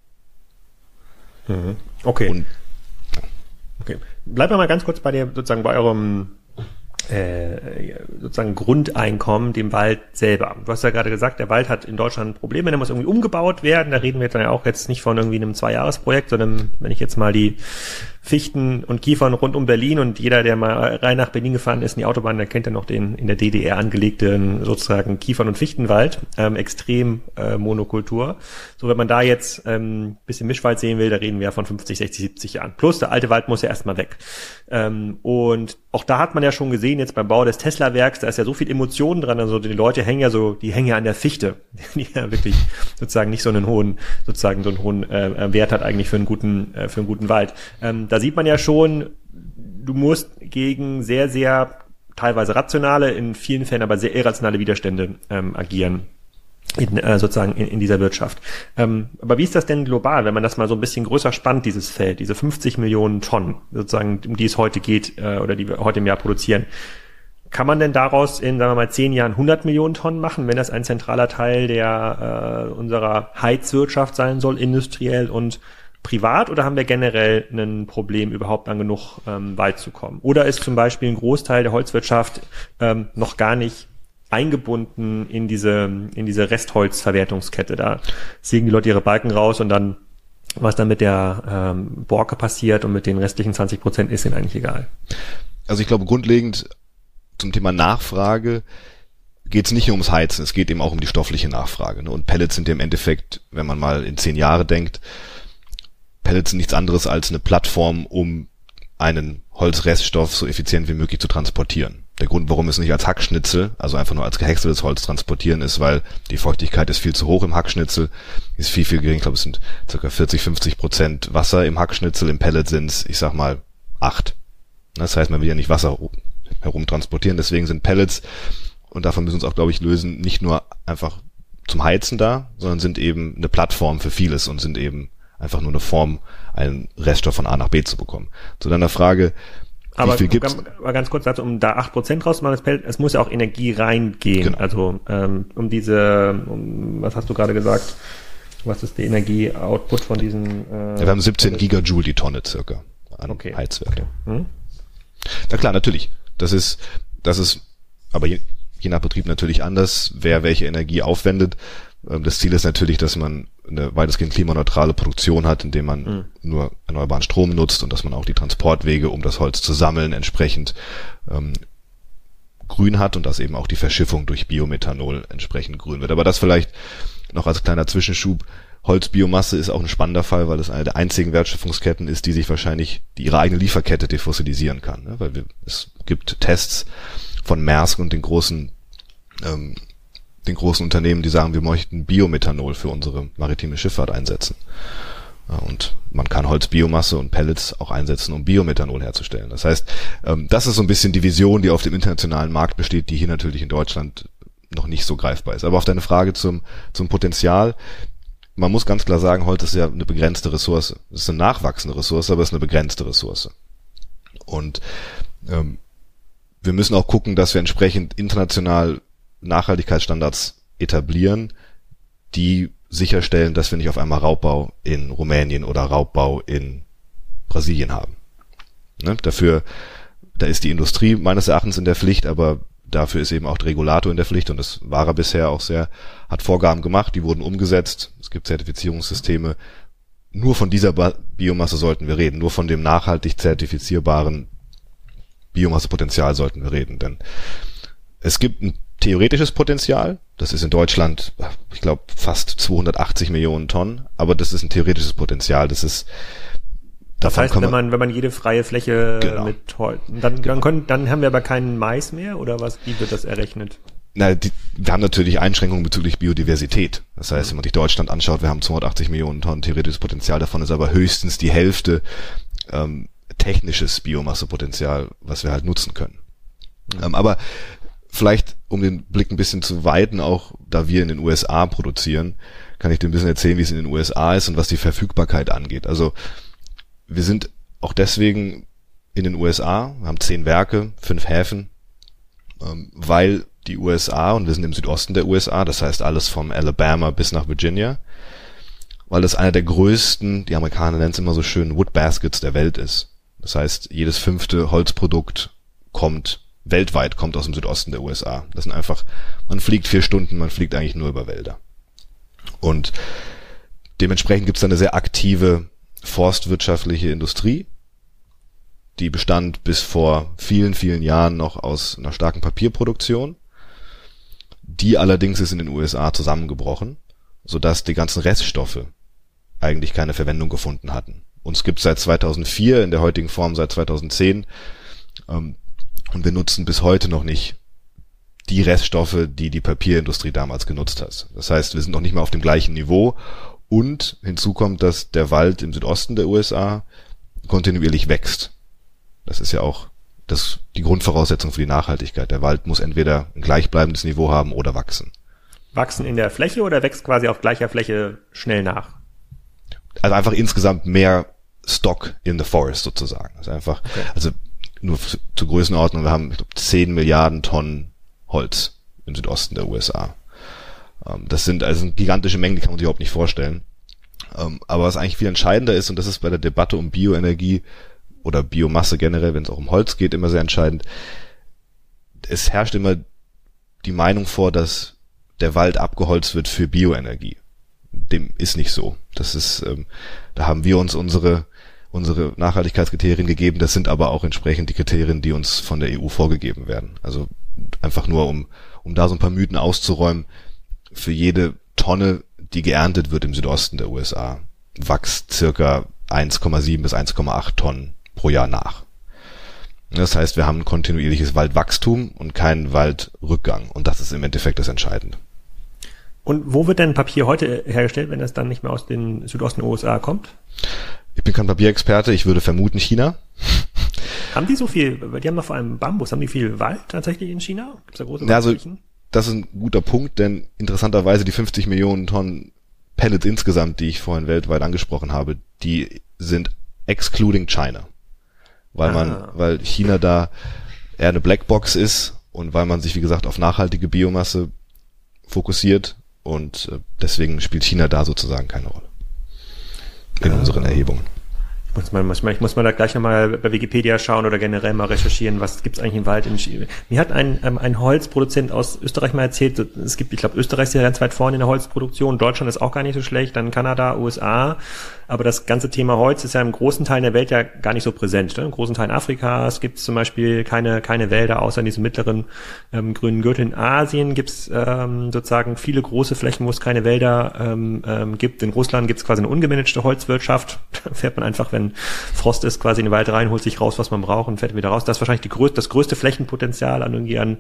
Mhm. Okay. Und, okay. Bleiben wir mal ganz kurz bei dir, sozusagen bei eurem äh, sozusagen Grundeinkommen dem Wald selber. Du hast ja gerade gesagt, der Wald hat in Deutschland Probleme, der muss irgendwie umgebaut werden. Da reden wir jetzt dann ja auch jetzt nicht von irgendwie einem Zweijahresprojekt, sondern wenn ich jetzt mal die Fichten und Kiefern rund um Berlin und jeder, der mal rein nach Berlin gefahren ist in die Autobahn, der kennt ja noch den in der DDR angelegten sozusagen Kiefern- und Fichtenwald, ähm, extrem äh, Monokultur. So, wenn man da jetzt ähm, bisschen Mischwald sehen will, da reden wir ja von 50, 60, 70 Jahren. Plus der alte Wald muss ja erstmal weg. Ähm, und auch da hat man ja schon gesehen, jetzt beim Bau des Tesla-Werks, da ist ja so viel Emotionen dran, also die Leute hängen ja so, die hängen ja an der Fichte, die ja wirklich sozusagen nicht so einen hohen, sozusagen so einen hohen äh, Wert hat eigentlich für einen guten, äh, für einen guten Wald. Ähm, da sieht man ja schon, du musst gegen sehr, sehr teilweise rationale, in vielen Fällen aber sehr irrationale Widerstände ähm, agieren. In, äh, sozusagen in, in dieser Wirtschaft. Ähm, aber wie ist das denn global, wenn man das mal so ein bisschen größer spannt, dieses Feld, diese 50 Millionen Tonnen, sozusagen, um die es heute geht äh, oder die wir heute im Jahr produzieren? Kann man denn daraus in, sagen wir mal, zehn Jahren 100 Millionen Tonnen machen, wenn das ein zentraler Teil der äh, unserer Heizwirtschaft sein soll, industriell und privat oder haben wir generell ein Problem, überhaupt an genug ähm, Wald zu kommen? Oder ist zum Beispiel ein Großteil der Holzwirtschaft ähm, noch gar nicht eingebunden in diese, in diese Restholzverwertungskette? Da sägen die Leute ihre Balken raus und dann, was dann mit der ähm, Borke passiert und mit den restlichen 20 Prozent ist ihnen eigentlich egal. Also ich glaube, grundlegend zum Thema Nachfrage geht es nicht nur ums Heizen, es geht eben auch um die stoffliche Nachfrage. Ne? Und Pellets sind ja im Endeffekt, wenn man mal in zehn Jahre denkt, Pellets sind nichts anderes als eine Plattform, um einen Holzreststoff so effizient wie möglich zu transportieren. Der Grund, warum es nicht als Hackschnitzel, also einfach nur als gehäckseltes Holz transportieren ist, weil die Feuchtigkeit ist viel zu hoch im Hackschnitzel, ist viel, viel gering. Ich glaube, es sind ca. 40, 50 Prozent Wasser im Hackschnitzel, im Pellet sind es, ich sag mal, acht. Das heißt, man will ja nicht Wasser herumtransportieren, deswegen sind Pellets, und davon müssen wir uns auch, glaube ich, lösen, nicht nur einfach zum Heizen da, sondern sind eben eine Plattform für vieles und sind eben einfach nur eine Form, einen Reststoff von A nach B zu bekommen. Zu deiner Frage, aber, wie viel gibt's? Aber ganz kurz dazu, um da acht Prozent rauszumachen, das Pellet, es muss ja auch Energie reingehen. Genau. Also ähm, um diese, um, was hast du gerade gesagt? Was ist die Energieoutput von diesen? Äh, ja, wir haben 17 Gigajoule die Tonne circa an okay. Heizwerk. Okay. Hm? Na klar, natürlich. Das ist, das ist, aber je, je nach Betrieb natürlich anders, wer welche Energie aufwendet. Ähm, das Ziel ist natürlich, dass man eine weitestgehend klimaneutrale Produktion hat, indem man mhm. nur erneuerbaren Strom nutzt und dass man auch die Transportwege, um das Holz zu sammeln, entsprechend ähm, grün hat und dass eben auch die Verschiffung durch Biomethanol entsprechend grün wird. Aber das vielleicht noch als kleiner Zwischenschub. Holzbiomasse ist auch ein spannender Fall, weil es eine der einzigen Wertschöpfungsketten ist, die sich wahrscheinlich die ihre eigene Lieferkette defossilisieren kann. Ne? Weil wir, es gibt Tests von Maersk und den großen ähm, den großen Unternehmen, die sagen, wir möchten Biomethanol für unsere maritime Schifffahrt einsetzen. Und man kann Holzbiomasse und Pellets auch einsetzen, um Biomethanol herzustellen. Das heißt, ähm, das ist so ein bisschen die Vision, die auf dem internationalen Markt besteht, die hier natürlich in Deutschland noch nicht so greifbar ist. Aber auf deine Frage zum, zum Potenzial, man muss ganz klar sagen, Holz ist ja eine begrenzte Ressource. Es ist eine nachwachsende Ressource, aber es ist eine begrenzte Ressource. Und ähm, wir müssen auch gucken, dass wir entsprechend international Nachhaltigkeitsstandards etablieren, die sicherstellen, dass wir nicht auf einmal Raubbau in Rumänien oder Raubbau in Brasilien haben. Ne? Dafür, da ist die Industrie meines Erachtens in der Pflicht, aber dafür ist eben auch der Regulator in der Pflicht und das war er bisher auch sehr, hat Vorgaben gemacht, die wurden umgesetzt. Es gibt Zertifizierungssysteme. Nur von dieser Biomasse sollten wir reden, nur von dem nachhaltig zertifizierbaren Biomassepotenzial sollten wir reden, denn es gibt ein theoretisches Potenzial. Das ist in Deutschland, ich glaube, fast 280 Millionen Tonnen, aber das ist ein theoretisches Potenzial. Das ist das heißt, wenn man, wenn man jede freie Fläche genau. mit dann, dann, können, dann haben wir aber keinen Mais mehr oder was, wie wird das errechnet? Na, die, wir haben natürlich Einschränkungen bezüglich Biodiversität. Das heißt, wenn man sich Deutschland anschaut, wir haben 280 Millionen Tonnen theoretisches Potenzial, davon ist aber höchstens die Hälfte ähm, technisches Biomassepotenzial, was wir halt nutzen können. Mhm. Ähm, aber vielleicht, um den Blick ein bisschen zu weiten, auch da wir in den USA produzieren, kann ich dir ein bisschen erzählen, wie es in den USA ist und was die Verfügbarkeit angeht. Also wir sind auch deswegen in den USA, haben zehn Werke, fünf Häfen, ähm, weil die USA, und wir sind im Südosten der USA, das heißt alles vom Alabama bis nach Virginia, weil das einer der größten, die Amerikaner nennen es immer so schön, Wood Baskets der Welt ist. Das heißt, jedes fünfte Holzprodukt kommt weltweit kommt aus dem Südosten der USA. Das sind einfach, man fliegt vier Stunden, man fliegt eigentlich nur über Wälder. Und dementsprechend gibt es eine sehr aktive forstwirtschaftliche Industrie, die bestand bis vor vielen, vielen Jahren noch aus einer starken Papierproduktion. Die allerdings ist in den USA zusammengebrochen, sodass die ganzen Reststoffe eigentlich keine Verwendung gefunden hatten. Uns gibt seit 2004, in der heutigen Form seit 2010, ähm, und wir nutzen bis heute noch nicht die Reststoffe, die die Papierindustrie damals genutzt hat. Das heißt, wir sind noch nicht mal auf dem gleichen Niveau. Und hinzu kommt, dass der Wald im Südosten der USA kontinuierlich wächst. Das ist ja auch das, die Grundvoraussetzung für die Nachhaltigkeit. Der Wald muss entweder ein gleichbleibendes Niveau haben oder wachsen. Wachsen in der Fläche oder wächst quasi auf gleicher Fläche schnell nach? Also einfach insgesamt mehr Stock in the forest sozusagen. Also einfach, okay. also nur zur Größenordnung, wir haben ich glaub, 10 Milliarden Tonnen Holz im Südosten der USA. Ähm, das sind also gigantische Mengen, die kann man sich überhaupt nicht vorstellen. Ähm, aber was eigentlich viel entscheidender ist, und das ist bei der Debatte um Bioenergie oder Biomasse generell, wenn es auch um Holz geht, immer sehr entscheidend. Es herrscht immer die Meinung vor, dass der Wald abgeholzt wird für Bioenergie. Dem ist nicht so. Das ist, ähm, da haben wir uns unsere unsere Nachhaltigkeitskriterien gegeben. Das sind aber auch entsprechend die Kriterien, die uns von der EU vorgegeben werden. Also einfach nur, um, um da so ein paar Mythen auszuräumen. Für jede Tonne, die geerntet wird im Südosten der USA, wächst circa 1,7 bis 1,8 Tonnen pro Jahr nach. Das heißt, wir haben ein kontinuierliches Waldwachstum und keinen Waldrückgang. Und das ist im Endeffekt das Entscheidende. Und wo wird denn Papier heute hergestellt, wenn es dann nicht mehr aus den Südosten der USA kommt? Ich bin kein Papierexperte, ich würde vermuten China. Haben die so viel, die haben doch vor allem Bambus, haben die viel Wald tatsächlich in China? Gibt's da große ja, also, Das ist ein guter Punkt, denn interessanterweise die 50 Millionen Tonnen Pellets insgesamt, die ich vorhin weltweit angesprochen habe, die sind excluding China. Weil ah. man, weil China da eher eine Blackbox ist und weil man sich, wie gesagt, auf nachhaltige Biomasse fokussiert und äh, deswegen spielt China da sozusagen keine Rolle in unseren Erhebungen. Man, muss man, ich muss mal da gleich nochmal bei Wikipedia schauen oder generell mal recherchieren, was gibt's eigentlich im Wald in Chile. Mir hat ein, ähm, ein Holzproduzent aus Österreich mal erzählt, es gibt, ich glaube, Österreich ist ja ganz weit vorne in der Holzproduktion, Deutschland ist auch gar nicht so schlecht, dann Kanada, USA. Aber das ganze Thema Holz ist ja im großen Teil der Welt ja gar nicht so präsent. Ne? In großen Teilen Afrikas gibt es zum Beispiel keine, keine Wälder, außer in diesem mittleren ähm, grünen Gürtel. In Asien gibt es ähm, sozusagen viele große Flächen, wo es keine Wälder ähm, ähm, gibt. In Russland gibt es quasi eine ungemanagte Holzwirtschaft. Da fährt man einfach, wenn Frost ist, quasi in den Wald rein, holt sich raus, was man braucht und fährt wieder raus. Das ist wahrscheinlich die größte, das größte Flächenpotenzial an irgendwie an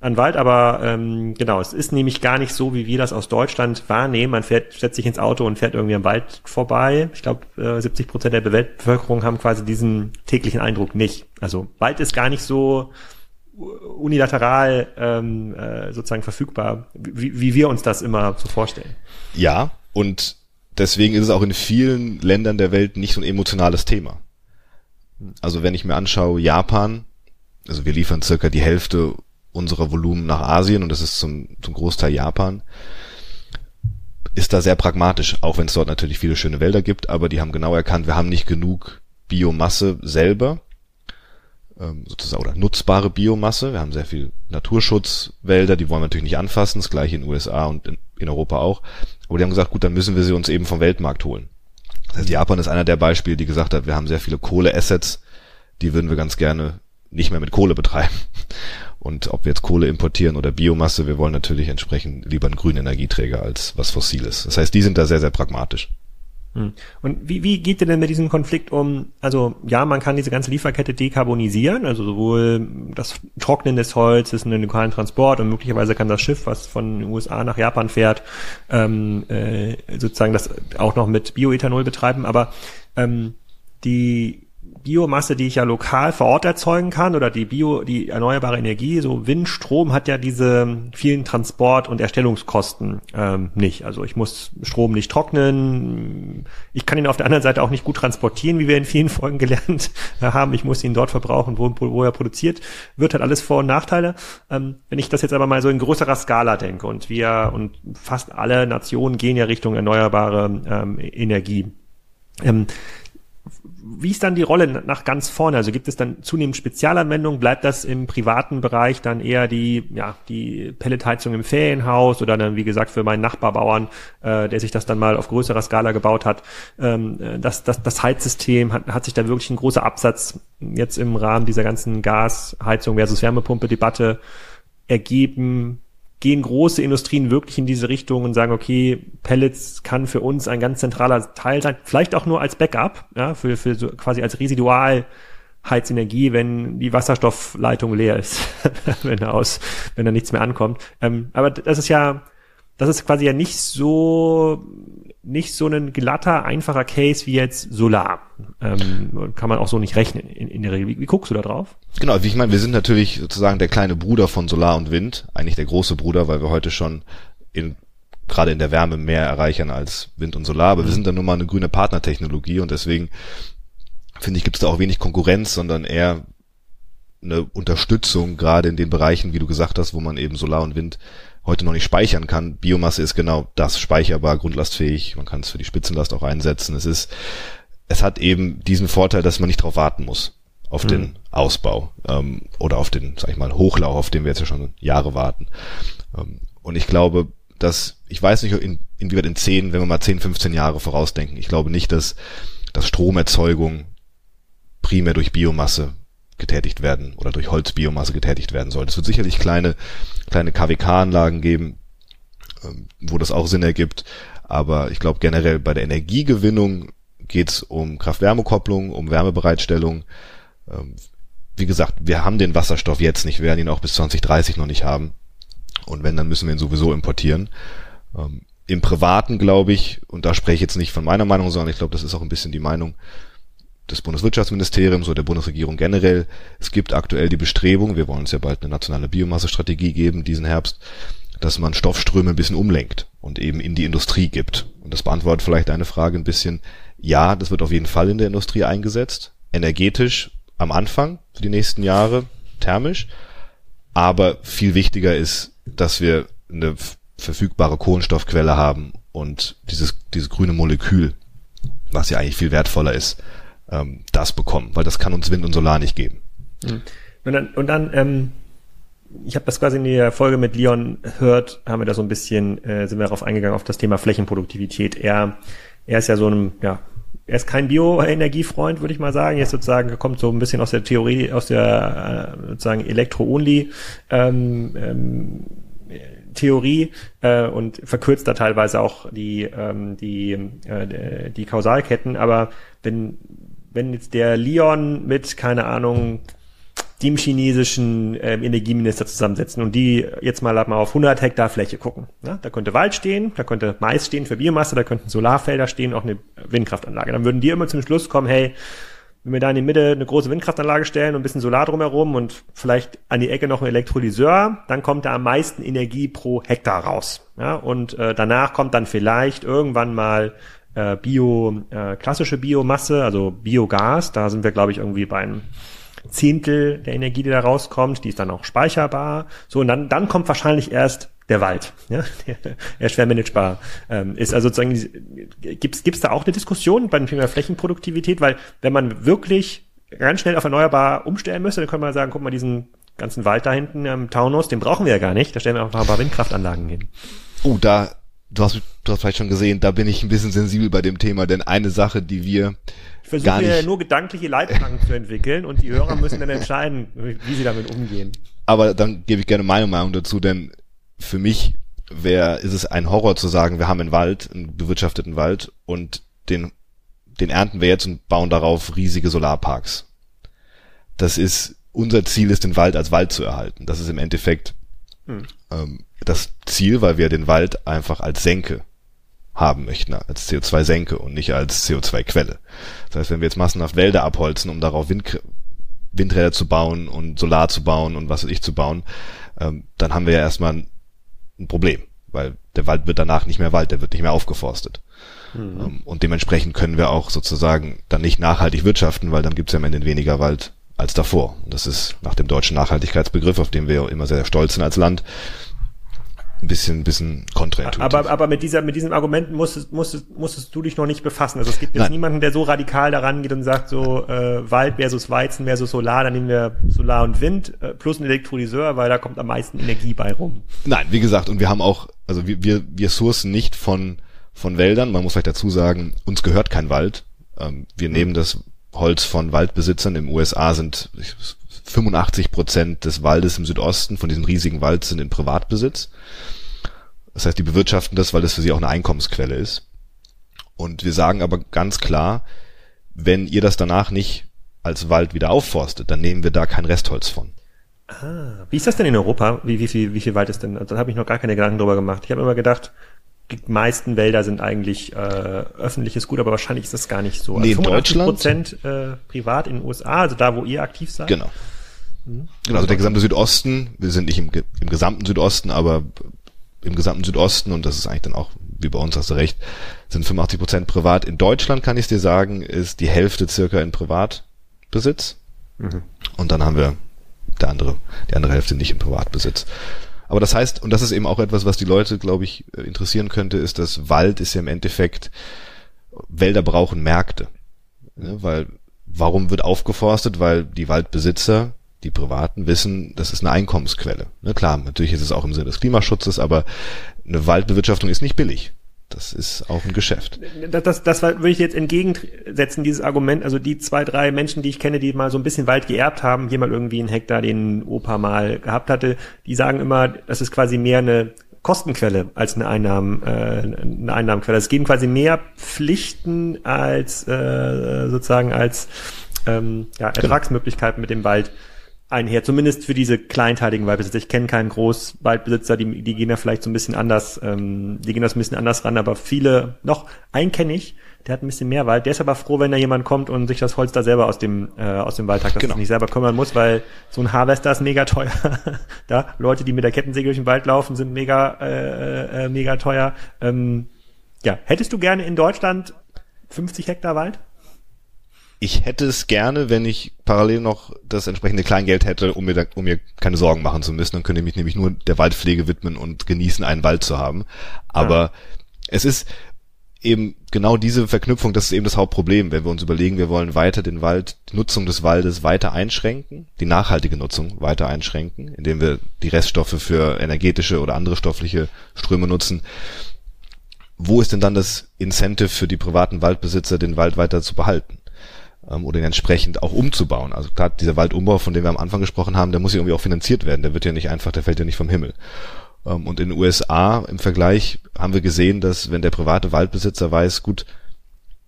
an Wald, aber ähm, genau, es ist nämlich gar nicht so, wie wir das aus Deutschland wahrnehmen. Man fährt, setzt sich ins Auto und fährt irgendwie am Wald vorbei. Ich glaube, äh, 70 Prozent der Bevölkerung haben quasi diesen täglichen Eindruck nicht. Also Wald ist gar nicht so unilateral ähm, äh, sozusagen verfügbar, wie, wie wir uns das immer so vorstellen. Ja, und deswegen ist es auch in vielen Ländern der Welt nicht so ein emotionales Thema. Also wenn ich mir anschaue, Japan, also wir liefern circa die Hälfte unserer Volumen nach Asien und das ist zum, zum Großteil Japan, ist da sehr pragmatisch, auch wenn es dort natürlich viele schöne Wälder gibt, aber die haben genau erkannt, wir haben nicht genug Biomasse selber, ähm, sozusagen, oder nutzbare Biomasse. Wir haben sehr viel Naturschutzwälder, die wollen wir natürlich nicht anfassen, das gleiche in den USA und in, in Europa auch. Aber die haben gesagt, gut, dann müssen wir sie uns eben vom Weltmarkt holen. Das heißt, Japan ist einer der Beispiele, die gesagt hat, wir haben sehr viele Kohleassets, die würden wir ganz gerne nicht mehr mit Kohle betreiben. Und ob wir jetzt Kohle importieren oder Biomasse, wir wollen natürlich entsprechend lieber einen grünen Energieträger als was Fossiles. Das heißt, die sind da sehr, sehr pragmatisch. Hm. Und wie, wie geht ihr denn mit diesem Konflikt um? Also ja, man kann diese ganze Lieferkette dekarbonisieren, also sowohl das Trocknen des Holzes, den lokalen Transport und möglicherweise kann das Schiff, was von den USA nach Japan fährt, ähm, äh, sozusagen das auch noch mit Bioethanol betreiben. Aber ähm, die Biomasse, die ich ja lokal vor Ort erzeugen kann oder die Bio, die erneuerbare Energie, so Windstrom hat ja diese vielen Transport- und Erstellungskosten ähm, nicht. Also ich muss Strom nicht trocknen. Ich kann ihn auf der anderen Seite auch nicht gut transportieren, wie wir in vielen Folgen gelernt haben. Ich muss ihn dort verbrauchen, wo, wo er produziert wird, hat alles Vor- und Nachteile. Ähm, wenn ich das jetzt aber mal so in größerer Skala denke und wir und fast alle Nationen gehen ja Richtung erneuerbare ähm, Energie. Ähm, wie ist dann die Rolle nach ganz vorne? Also gibt es dann zunehmend Spezialanwendungen? Bleibt das im privaten Bereich dann eher die, ja, die Pelletheizung im Ferienhaus oder dann, wie gesagt, für meinen Nachbarbauern, äh, der sich das dann mal auf größerer Skala gebaut hat, ähm, äh, das, das, das Heizsystem hat, hat sich da wirklich ein großer Absatz jetzt im Rahmen dieser ganzen Gasheizung versus Wärmepumpe-Debatte ergeben? Gehen große Industrien wirklich in diese Richtung und sagen, okay, Pellets kann für uns ein ganz zentraler Teil sein, vielleicht auch nur als Backup, ja, für, für so quasi als Residualheizenergie, wenn die Wasserstoffleitung leer ist, wenn da aus, wenn da nichts mehr ankommt. Ähm, aber das ist ja, das ist quasi ja nicht so nicht so ein glatter, einfacher Case wie jetzt Solar. Ähm, kann man auch so nicht rechnen in, in der Regel. Wie, wie, guckst du da drauf? Genau, wie ich meine, wir sind natürlich sozusagen der kleine Bruder von Solar und Wind, eigentlich der große Bruder, weil wir heute schon in gerade in der Wärme mehr erreichen als Wind und Solar, aber mhm. wir sind dann nun mal eine grüne Partnertechnologie und deswegen finde ich, gibt es da auch wenig Konkurrenz, sondern eher eine Unterstützung, gerade in den Bereichen, wie du gesagt hast, wo man eben Solar und Wind heute noch nicht speichern kann. Biomasse ist genau das, speicherbar, grundlastfähig. Man kann es für die Spitzenlast auch einsetzen. Es ist, es hat eben diesen Vorteil, dass man nicht darauf warten muss auf mhm. den Ausbau ähm, oder auf den, sag ich mal, Hochlauf, auf den wir jetzt ja schon Jahre warten. Ähm, und ich glaube, dass, ich weiß nicht, in, inwieweit in 10, wenn wir mal 10, 15 Jahre vorausdenken, ich glaube nicht, dass, dass Stromerzeugung primär durch Biomasse getätigt werden oder durch Holzbiomasse getätigt werden soll. Es wird sicherlich kleine, kleine KWK-Anlagen geben, ähm, wo das auch Sinn ergibt. Aber ich glaube generell bei der Energiegewinnung geht es um Kraft-Wärme-Kopplung, um Wärmebereitstellung. Ähm, wie gesagt, wir haben den Wasserstoff jetzt nicht, werden ihn auch bis 2030 noch nicht haben. Und wenn, dann müssen wir ihn sowieso importieren. Ähm, Im Privaten glaube ich, und da spreche ich jetzt nicht von meiner Meinung, sondern ich glaube, das ist auch ein bisschen die Meinung des Bundeswirtschaftsministeriums oder der Bundesregierung generell. Es gibt aktuell die Bestrebung, wir wollen uns ja bald eine nationale Biomassestrategie geben diesen Herbst, dass man Stoffströme ein bisschen umlenkt und eben in die Industrie gibt. Und das beantwortet vielleicht eine Frage ein bisschen. Ja, das wird auf jeden Fall in der Industrie eingesetzt. Energetisch am Anfang für die nächsten Jahre, thermisch. Aber viel wichtiger ist, dass wir eine verfügbare Kohlenstoffquelle haben und dieses, dieses grüne Molekül, was ja eigentlich viel wertvoller ist ähm, das bekommen, weil das kann uns Wind und Solar nicht geben. Mhm. Und dann, und dann ähm, ich habe das quasi in der Folge mit Leon hört, haben wir da so ein bisschen, äh, sind wir darauf eingegangen, auf das Thema Flächenproduktivität. Er, er ist ja so ein ja, er ist kein Bioenergiefreund, würde ich mal sagen. Er ist sozusagen, er kommt so ein bisschen aus der Theorie, aus der äh, sozusagen Elektro-Only ähm, ähm, Theorie äh, und verkürzt da teilweise auch die ähm, die äh, die Kausalketten. Aber wenn wenn jetzt der Leon mit keine Ahnung dem chinesischen äh, Energieminister zusammensetzen und die jetzt mal, mal auf 100 Hektar Fläche gucken. Ja, da könnte Wald stehen, da könnte Mais stehen für Biomasse, da könnten Solarfelder stehen, auch eine Windkraftanlage. Dann würden die immer zum Schluss kommen, hey, wenn wir da in die Mitte eine große Windkraftanlage stellen und ein bisschen Solar drumherum und vielleicht an die Ecke noch ein Elektrolyseur, dann kommt da am meisten Energie pro Hektar raus. Ja, und äh, danach kommt dann vielleicht irgendwann mal äh, Bio, äh, klassische Biomasse, also Biogas. Da sind wir, glaube ich, irgendwie bei einem Zehntel der Energie, die da rauskommt, die ist dann auch speicherbar. So, und dann, dann kommt wahrscheinlich erst der Wald, ja, der, der schwer managebar ähm, ist. Also sozusagen, gibt's gibt's da auch eine Diskussion beim Thema Flächenproduktivität? Weil wenn man wirklich ganz schnell auf erneuerbar umstellen müsste, dann könnte man sagen, guck mal, diesen ganzen Wald da hinten am Taunus, den brauchen wir ja gar nicht. Da stellen wir einfach ein paar Windkraftanlagen hin. Oh, da, du hast, du hast vielleicht schon gesehen, da bin ich ein bisschen sensibel bei dem Thema, denn eine Sache, die wir ich versuche ja nur gedankliche Leitplanken zu entwickeln und die Hörer müssen dann entscheiden, wie sie damit umgehen. Aber dann gebe ich gerne meine Meinung dazu, denn für mich wäre, ist es ein Horror zu sagen, wir haben einen Wald, einen bewirtschafteten Wald und den, den ernten wir jetzt und bauen darauf riesige Solarparks. Das ist, unser Ziel ist, den Wald als Wald zu erhalten. Das ist im Endeffekt hm. ähm, das Ziel, weil wir den Wald einfach als Senke haben möchten, als CO2-Senke und nicht als CO2-Quelle. Das heißt, wenn wir jetzt massenhaft Wälder abholzen, um darauf Wind, Windräder zu bauen und Solar zu bauen und was weiß ich zu bauen, ähm, dann haben wir ja erstmal ein, ein, Problem, weil der Wald wird danach nicht mehr Wald, der wird nicht mehr aufgeforstet. Mhm. Ähm, und dementsprechend können wir auch sozusagen dann nicht nachhaltig wirtschaften, weil dann gibt es ja am Ende weniger Wald als davor. Und das ist nach dem deutschen Nachhaltigkeitsbegriff, auf den wir immer sehr stolz sind als Land, ein bisschen, bisschen kontraintuitiv. Aber, aber mit dieser, mit diesem Argument musstest, musstest, musstest du dich noch nicht befassen. Also es gibt jetzt Nein. niemanden, der so radikal daran geht und sagt so, äh, Wald versus Weizen versus Solar, dann nehmen wir Solar und Wind äh, plus ein Elektrolyseur, weil da kommt am meisten Energie bei rum. Nein, wie gesagt, und wir haben auch, also wir, wir, wir sourcen nicht von, von Wäldern. Man muss vielleicht dazu sagen, uns gehört kein Wald. Ähm, wir nehmen das Holz von Waldbesitzern. Im USA sind 85 Prozent des Waldes im Südosten von diesem riesigen Wald sind in Privatbesitz. Das heißt, die bewirtschaften das, weil das für sie auch eine Einkommensquelle ist. Und wir sagen aber ganz klar, wenn ihr das danach nicht als Wald wieder aufforstet, dann nehmen wir da kein Restholz von. Ah, wie ist das denn in Europa? Wie, wie, viel, wie viel Wald ist denn? Also, da habe ich noch gar keine Gedanken drüber gemacht. Ich habe immer gedacht, die meisten Wälder sind eigentlich äh, öffentliches Gut, aber wahrscheinlich ist das gar nicht so. Also nee, in Deutschland Prozent äh, privat in den USA, also da, wo ihr aktiv seid. Genau. Mhm. Genau, also der gesamte Südosten, wir sind nicht im, im gesamten Südosten, aber im gesamten Südosten, und das ist eigentlich dann auch, wie bei uns hast du recht, sind 85 Prozent privat. In Deutschland kann ich dir sagen, ist die Hälfte circa in Privatbesitz. Mhm. Und dann haben wir der andere, die andere Hälfte nicht im Privatbesitz. Aber das heißt, und das ist eben auch etwas, was die Leute, glaube ich, interessieren könnte, ist, dass Wald ist ja im Endeffekt, Wälder brauchen Märkte. Ne? Weil, warum wird aufgeforstet? Weil die Waldbesitzer die Privaten wissen, das ist eine Einkommensquelle. Ne, klar, natürlich ist es auch im Sinne des Klimaschutzes, aber eine Waldbewirtschaftung ist nicht billig. Das ist auch ein Geschäft. Das, das, das würde ich jetzt entgegensetzen, dieses Argument. Also die zwei, drei Menschen, die ich kenne, die mal so ein bisschen Wald geerbt haben, hier mal irgendwie einen Hektar, den Opa mal gehabt hatte, die sagen immer, das ist quasi mehr eine Kostenquelle als eine Einnahmen, äh, eine Einnahmenquelle. Es geben quasi mehr Pflichten als äh, sozusagen als ähm, ja, genau. Ertragsmöglichkeiten mit dem Wald einher, zumindest für diese kleinteiligen Waldbesitzer. Ich kenne keinen Großwaldbesitzer, die, die gehen da vielleicht so ein bisschen anders, ähm, die gehen das ein bisschen anders ran, aber viele, noch einen kenne ich, der hat ein bisschen mehr Wald, der ist aber froh, wenn da jemand kommt und sich das Holz da selber aus dem, äh, aus dem Wald hat, dass genau. er nicht selber kümmern muss, weil so ein Harvester ist mega teuer. da, Leute, die mit der Kettensäge durch den Wald laufen, sind mega, äh, äh, mega teuer. Ähm, ja, hättest du gerne in Deutschland 50 Hektar Wald? Ich hätte es gerne, wenn ich parallel noch das entsprechende Kleingeld hätte, um mir, da, um mir keine Sorgen machen zu müssen. Dann könnte ich mich nämlich nur der Waldpflege widmen und genießen, einen Wald zu haben. Aber ja. es ist eben genau diese Verknüpfung, das ist eben das Hauptproblem, wenn wir uns überlegen, wir wollen weiter den Wald, die Nutzung des Waldes weiter einschränken, die nachhaltige Nutzung weiter einschränken, indem wir die Reststoffe für energetische oder andere stoffliche Ströme nutzen wo ist denn dann das Incentive für die privaten Waldbesitzer, den Wald weiter zu behalten? Ähm, oder entsprechend auch umzubauen. Also gerade dieser Waldumbau, von dem wir am Anfang gesprochen haben, der muss ja irgendwie auch finanziert werden. Der wird ja nicht einfach, der fällt ja nicht vom Himmel. Ähm, und in den USA im Vergleich haben wir gesehen, dass wenn der private Waldbesitzer weiß, gut,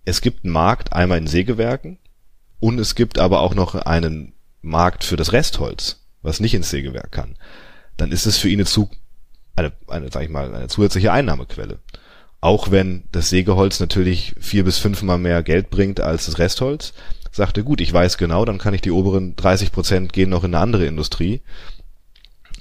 es gibt einen Markt einmal in Sägewerken und es gibt aber auch noch einen Markt für das Restholz, was nicht ins Sägewerk kann, dann ist es für ihn eine, zu, eine, eine, sag ich mal, eine zusätzliche Einnahmequelle. Auch wenn das Sägeholz natürlich vier bis fünfmal mehr Geld bringt als das Restholz, sagt er, gut, ich weiß genau, dann kann ich die oberen 30 Prozent gehen noch in eine andere Industrie.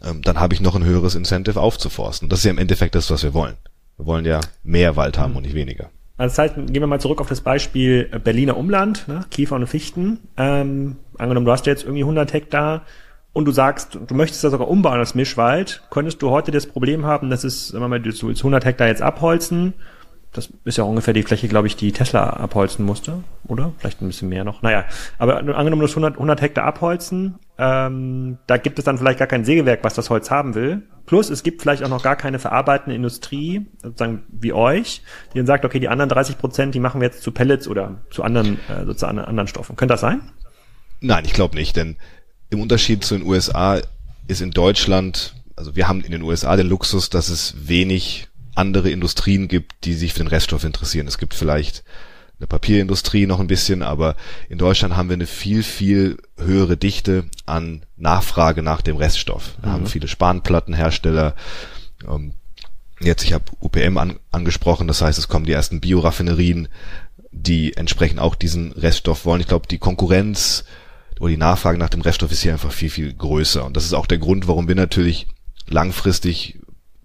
Ähm, dann habe ich noch ein höheres Incentive aufzuforsten. Das ist ja im Endeffekt das, was wir wollen. Wir wollen ja mehr Wald haben und nicht weniger. Also das heißt, gehen wir mal zurück auf das Beispiel Berliner Umland, ne? Kiefer und Fichten. Ähm, angenommen, du hast jetzt irgendwie 100 Hektar und du sagst, du möchtest das sogar umbauen als Mischwald, könntest du heute das Problem haben, dass es, sagen wir mal, du jetzt 100 Hektar jetzt abholzen, das ist ja ungefähr die Fläche, glaube ich, die Tesla abholzen musste, oder? Vielleicht ein bisschen mehr noch. Naja, aber angenommen, du 100, 100 Hektar abholzen, ähm, da gibt es dann vielleicht gar kein Sägewerk, was das Holz haben will. Plus, es gibt vielleicht auch noch gar keine verarbeitende Industrie, sozusagen wie euch, die dann sagt, okay, die anderen 30 Prozent, die machen wir jetzt zu Pellets oder zu anderen, äh, sozusagen anderen Stoffen. Könnte das sein? Nein, ich glaube nicht, denn im Unterschied zu den USA ist in Deutschland, also wir haben in den USA den Luxus, dass es wenig andere Industrien gibt, die sich für den Reststoff interessieren. Es gibt vielleicht eine Papierindustrie noch ein bisschen, aber in Deutschland haben wir eine viel, viel höhere Dichte an Nachfrage nach dem Reststoff. Wir mhm. haben viele Spanplattenhersteller. Ähm, jetzt, ich habe UPM an, angesprochen, das heißt, es kommen die ersten Bioraffinerien, die entsprechend auch diesen Reststoff wollen. Ich glaube, die Konkurrenz oder die Nachfrage nach dem Reststoff ist hier einfach viel, viel größer. Und das ist auch der Grund, warum wir natürlich langfristig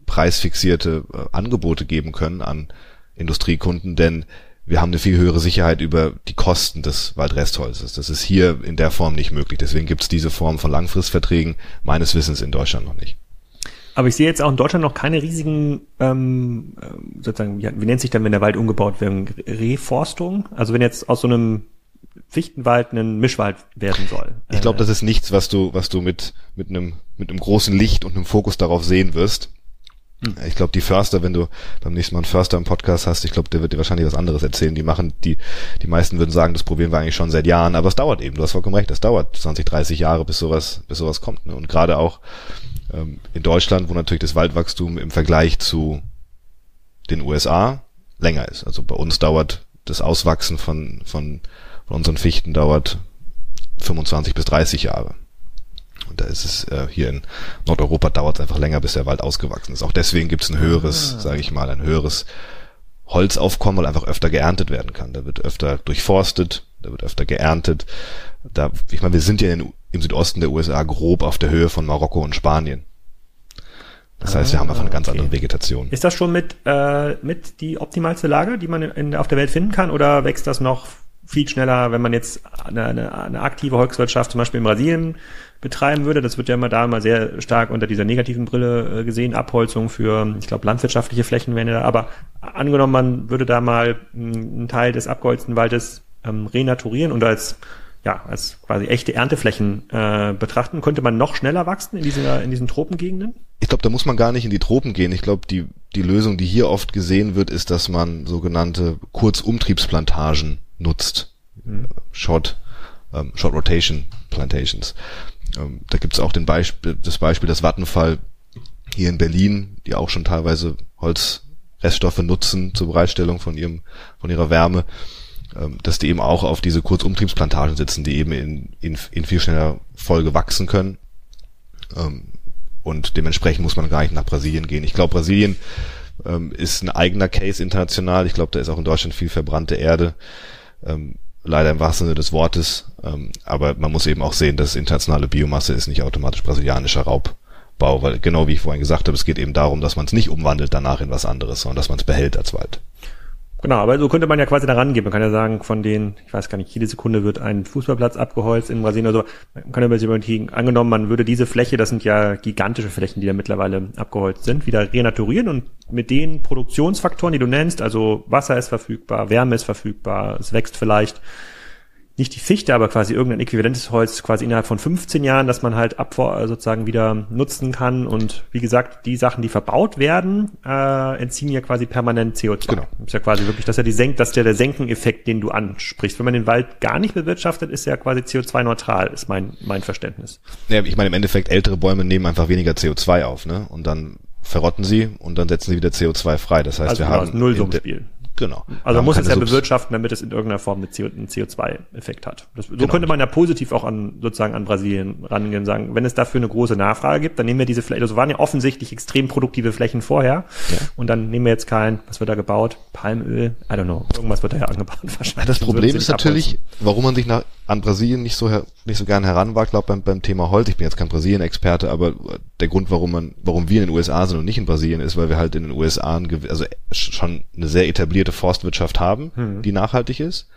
preisfixierte äh, Angebote geben können an Industriekunden, denn wir haben eine viel höhere Sicherheit über die Kosten des Waldrestholzes. Das ist hier in der Form nicht möglich. Deswegen gibt es diese Form von Langfristverträgen meines Wissens in Deutschland noch nicht. Aber ich sehe jetzt auch in Deutschland noch keine riesigen, ähm, äh, sozusagen, wie, wie nennt sich dann, wenn der Wald umgebaut wird, Reforstung? Also wenn jetzt aus so einem Fichtenwald ein Mischwald werden soll. Ich glaube, das ist nichts, was du, was du mit, mit einem, mit einem großen Licht und einem Fokus darauf sehen wirst. Hm. Ich glaube, die Förster, wenn du beim nächsten Mal einen Förster im Podcast hast, ich glaube, der wird dir wahrscheinlich was anderes erzählen. Die machen, die, die meisten würden sagen, das probieren wir eigentlich schon seit Jahren, aber es dauert eben, du hast vollkommen recht, es dauert 20, 30 Jahre, bis sowas, bis sowas kommt. Ne? Und gerade auch ähm, in Deutschland, wo natürlich das Waldwachstum im Vergleich zu den USA länger ist. Also bei uns dauert das Auswachsen von, von, von unseren Fichten dauert 25 bis 30 Jahre. Und da ist es äh, hier in Nordeuropa dauert es einfach länger, bis der Wald ausgewachsen ist. Auch deswegen gibt es ein höheres, ah. sage ich mal, ein höheres Holzaufkommen, weil einfach öfter geerntet werden kann. Da wird öfter durchforstet, da wird öfter geerntet. Da, ich meine, wir sind ja in, im Südosten der USA grob auf der Höhe von Marokko und Spanien. Das heißt, wir haben einfach eine ganz ah, okay. andere Vegetation. Ist das schon mit, äh, mit die optimalste Lage, die man in, auf der Welt finden kann, oder wächst das noch viel schneller, wenn man jetzt eine, eine, eine aktive Volkswirtschaft zum Beispiel in Brasilien betreiben würde. Das wird ja immer da mal sehr stark unter dieser negativen Brille äh, gesehen. Abholzung für, ich glaube, landwirtschaftliche Flächen wären da. Aber angenommen, man würde da mal einen Teil des abgeholzten Waldes ähm, renaturieren und als ja, als quasi echte Ernteflächen äh, betrachten, könnte man noch schneller wachsen in, dieser, in diesen Tropengegenden? Ich glaube, da muss man gar nicht in die Tropen gehen. Ich glaube, die, die Lösung, die hier oft gesehen wird, ist, dass man sogenannte Kurzumtriebsplantagen nutzt. Mhm. Short, ähm, Short Rotation Plantations. Ähm, da gibt es auch den Beispiel, das Beispiel des Vattenfall hier in Berlin, die auch schon teilweise Holzreststoffe nutzen zur Bereitstellung von ihrem, von ihrer Wärme, ähm, dass die eben auch auf diese Kurzumtriebsplantagen sitzen, die eben in, in, in viel schneller Folge wachsen können. Ähm, und dementsprechend muss man gar nicht nach Brasilien gehen. Ich glaube, Brasilien ähm, ist ein eigener Case international. Ich glaube, da ist auch in Deutschland viel verbrannte Erde. Ähm, leider im wahrsten Sinne des Wortes. Ähm, aber man muss eben auch sehen, dass internationale Biomasse ist nicht automatisch brasilianischer Raubbau, weil genau wie ich vorhin gesagt habe, es geht eben darum, dass man es nicht umwandelt danach in was anderes, sondern dass man es behält als Wald. Genau, aber so könnte man ja quasi da rangehen. Man kann ja sagen, von den, ich weiß gar nicht, jede Sekunde wird ein Fußballplatz abgeholzt in Brasilien oder so. Man kann ja überlegen, angenommen, man würde diese Fläche, das sind ja gigantische Flächen, die da mittlerweile abgeholzt sind, wieder renaturieren und mit den Produktionsfaktoren, die du nennst, also Wasser ist verfügbar, Wärme ist verfügbar, es wächst vielleicht nicht die Fichte, aber quasi irgendein äquivalentes Holz quasi innerhalb von 15 Jahren, dass man halt ab äh, sozusagen wieder nutzen kann. Und wie gesagt, die Sachen, die verbaut werden, äh, entziehen ja quasi permanent CO2. Genau. Das ist ja quasi wirklich, das ist ja die Senk, das ist ja der Senkeneffekt, den du ansprichst. Wenn man den Wald gar nicht bewirtschaftet, ist er quasi CO2-neutral, ist mein, mein Verständnis. Ja, ich meine, im Endeffekt, ältere Bäume nehmen einfach weniger CO2 auf, ne? Und dann verrotten sie und dann setzen sie wieder CO2 frei. Das heißt, also wir genau, haben Nullsummspiel. Genau. Also man muss es ja bewirtschaften, damit es in irgendeiner Form einen CO2-Effekt hat. Das, so genau. könnte man ja positiv auch an sozusagen an Brasilien rangehen und sagen, wenn es dafür eine große Nachfrage gibt, dann nehmen wir diese Flächen, also waren ja offensichtlich extrem produktive Flächen vorher ja. und dann nehmen wir jetzt kein, was wird da gebaut? Palmöl? I don't know. Irgendwas wird da ja angebaut wahrscheinlich. Das Problem ist natürlich, warum man sich nach, an Brasilien nicht so nicht so gern heranwagt, glaube beim, beim Thema Holz. Ich bin jetzt kein Brasilien-Experte, aber der Grund, warum man, warum wir in den USA sind und nicht in Brasilien, ist, weil wir halt in den USA ein, also schon eine sehr etablierte Forstwirtschaft haben, mhm. die nachhaltig ist.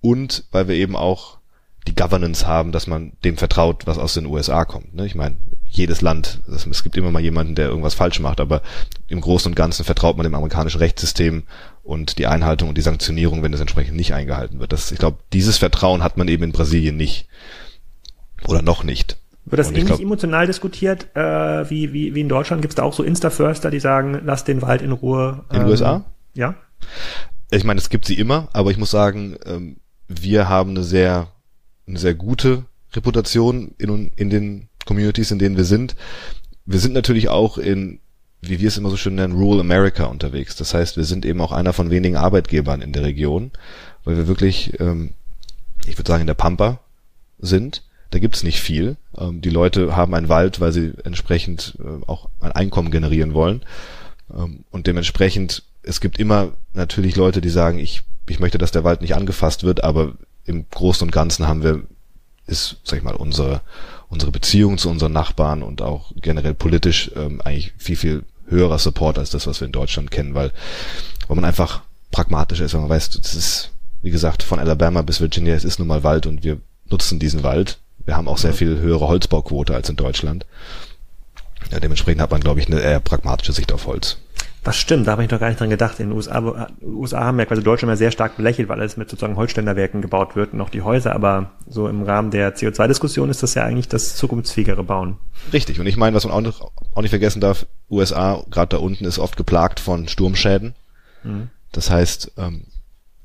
Und weil wir eben auch die Governance haben, dass man dem vertraut, was aus den USA kommt. Ne? Ich meine, jedes Land, es gibt immer mal jemanden, der irgendwas falsch macht, aber im Großen und Ganzen vertraut man dem amerikanischen Rechtssystem und die Einhaltung und die Sanktionierung, wenn es entsprechend nicht eingehalten wird. Das, ich glaube, dieses Vertrauen hat man eben in Brasilien nicht. Oder noch nicht. Wird das ähnlich glaub, emotional diskutiert äh, wie, wie, wie in Deutschland? Gibt es da auch so Insta-Förster, die sagen, lass den Wald in Ruhe? In den USA? Ähm, ja. Ich meine, es gibt sie immer, aber ich muss sagen, ähm, wir haben eine sehr, eine sehr gute Reputation in, in den Communities, in denen wir sind. Wir sind natürlich auch in, wie wir es immer so schön nennen, Rural America unterwegs. Das heißt, wir sind eben auch einer von wenigen Arbeitgebern in der Region, weil wir wirklich, ähm, ich würde sagen, in der Pampa sind. Da gibt's nicht viel. Ähm, die Leute haben einen Wald, weil sie entsprechend äh, auch ein Einkommen generieren wollen. Ähm, und dementsprechend, es gibt immer natürlich Leute, die sagen, ich, ich möchte, dass der Wald nicht angefasst wird, aber im Großen und Ganzen haben wir, ist, sag ich mal, unsere, unsere Beziehung zu unseren Nachbarn und auch generell politisch ähm, eigentlich viel, viel höherer Support als das, was wir in Deutschland kennen, weil, weil man einfach pragmatisch ist, weil man weiß, das ist, wie gesagt, von Alabama bis Virginia, es ist nun mal Wald und wir nutzen diesen Wald. Wir haben auch sehr viel höhere Holzbauquote als in Deutschland. Ja, dementsprechend hat man, glaube ich, eine eher pragmatische Sicht auf Holz. Das stimmt, da habe ich noch gar nicht dran gedacht. In den USA, USA haben ja quasi Deutschland ja sehr stark belächelt, weil alles mit sozusagen Holzständerwerken gebaut wird und auch die Häuser, aber so im Rahmen der CO2-Diskussion ist das ja eigentlich das zukunftsfähigere Bauen. Richtig, und ich meine, was man auch nicht, auch nicht vergessen darf, USA, gerade da unten, ist oft geplagt von Sturmschäden. Mhm. Das heißt, ähm,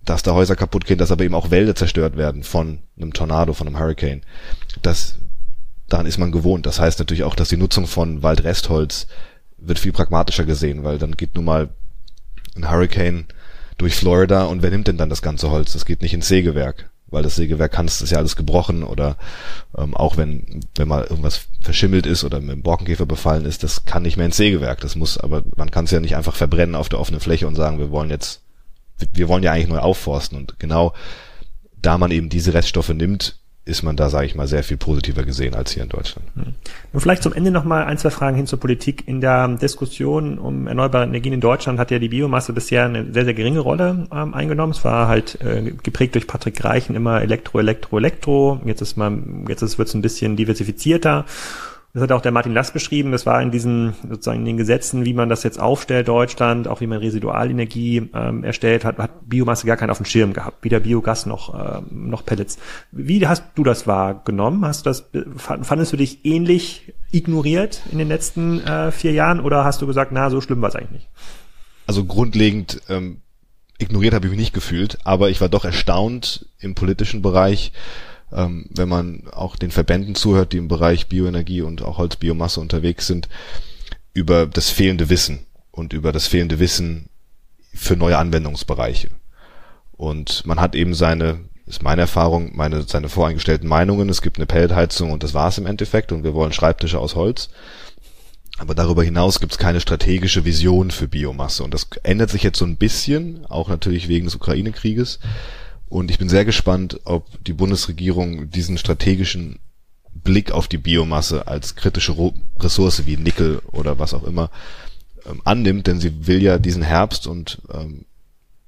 dass da Häuser kaputt gehen, dass aber eben auch Wälder zerstört werden von einem Tornado, von einem Hurricane. Das, daran ist man gewohnt. Das heißt natürlich auch, dass die Nutzung von Waldrestholz wird viel pragmatischer gesehen, weil dann geht nun mal ein Hurricane durch Florida und wer nimmt denn dann das ganze Holz? Das geht nicht ins Sägewerk, weil das Sägewerk kann, es ist ja alles gebrochen oder ähm, auch wenn, wenn mal irgendwas verschimmelt ist oder mit dem Borkenkäfer befallen ist, das kann nicht mehr ins Sägewerk. Das muss, aber man kann es ja nicht einfach verbrennen auf der offenen Fläche und sagen, wir wollen jetzt, wir wollen ja eigentlich neu aufforsten und genau da man eben diese Reststoffe nimmt, ist man da, sage ich mal, sehr viel positiver gesehen als hier in Deutschland. Hm. Nur vielleicht zum Ende noch mal ein, zwei Fragen hin zur Politik. In der Diskussion um erneuerbare Energien in Deutschland hat ja die Biomasse bisher eine sehr, sehr geringe Rolle ähm, eingenommen. Es war halt äh, geprägt durch Patrick Reichen immer Elektro, Elektro, Elektro. Jetzt jetzt wird es ein bisschen diversifizierter. Das hat auch der Martin Lass beschrieben. Das war in diesen sozusagen in den Gesetzen, wie man das jetzt aufstellt, Deutschland, auch wie man Residualenergie ähm, erstellt hat, hat Biomasse gar keinen auf dem Schirm gehabt, weder Biogas noch ähm, noch Pellets. Wie hast du das wahrgenommen? Hast du das fandest du dich ähnlich ignoriert in den letzten äh, vier Jahren oder hast du gesagt, na so schlimm war es eigentlich nicht? Also grundlegend ähm, ignoriert habe ich mich nicht gefühlt, aber ich war doch erstaunt im politischen Bereich ähm, wenn man auch den Verbänden zuhört, die im Bereich Bioenergie und auch Holzbiomasse unterwegs sind, über das fehlende Wissen und über das fehlende Wissen für neue Anwendungsbereiche. Und man hat eben seine, ist meine Erfahrung, meine, seine voreingestellten Meinungen. Es gibt eine Pelletheizung und das war's im Endeffekt und wir wollen Schreibtische aus Holz. Aber darüber hinaus gibt es keine strategische Vision für Biomasse. Und das ändert sich jetzt so ein bisschen, auch natürlich wegen des Ukraine-Krieges. Und ich bin sehr gespannt, ob die Bundesregierung diesen strategischen Blick auf die Biomasse als kritische Ressource wie Nickel oder was auch immer ähm, annimmt, denn sie will ja diesen Herbst und ähm,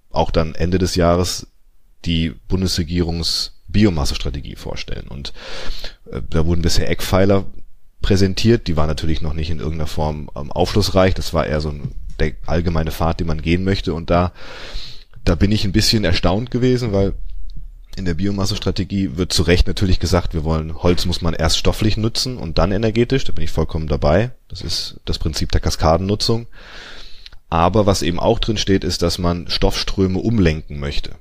auch dann Ende des Jahres die Bundesregierungs Biomassestrategie vorstellen. Und äh, da wurden bisher Eckpfeiler präsentiert, die waren natürlich noch nicht in irgendeiner Form ähm, aufschlussreich, das war eher so ein, der allgemeine Pfad, den man gehen möchte. Und da da bin ich ein bisschen erstaunt gewesen, weil in der Biomassestrategie wird zu Recht natürlich gesagt, wir wollen, Holz muss man erst stofflich nutzen und dann energetisch. Da bin ich vollkommen dabei. Das ist das Prinzip der Kaskadennutzung. Aber was eben auch drin steht, ist, dass man Stoffströme umlenken möchte.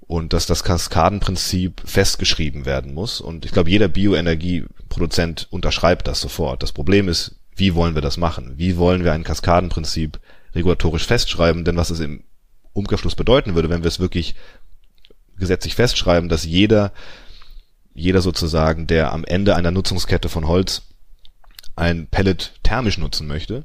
Und dass das Kaskadenprinzip festgeschrieben werden muss. Und ich glaube, jeder Bioenergieproduzent unterschreibt das sofort. Das Problem ist, wie wollen wir das machen? Wie wollen wir ein Kaskadenprinzip regulatorisch festschreiben? Denn was es im Umkehrschluss bedeuten würde, wenn wir es wirklich gesetzlich festschreiben, dass jeder, jeder sozusagen, der am Ende einer Nutzungskette von Holz ein Pellet thermisch nutzen möchte,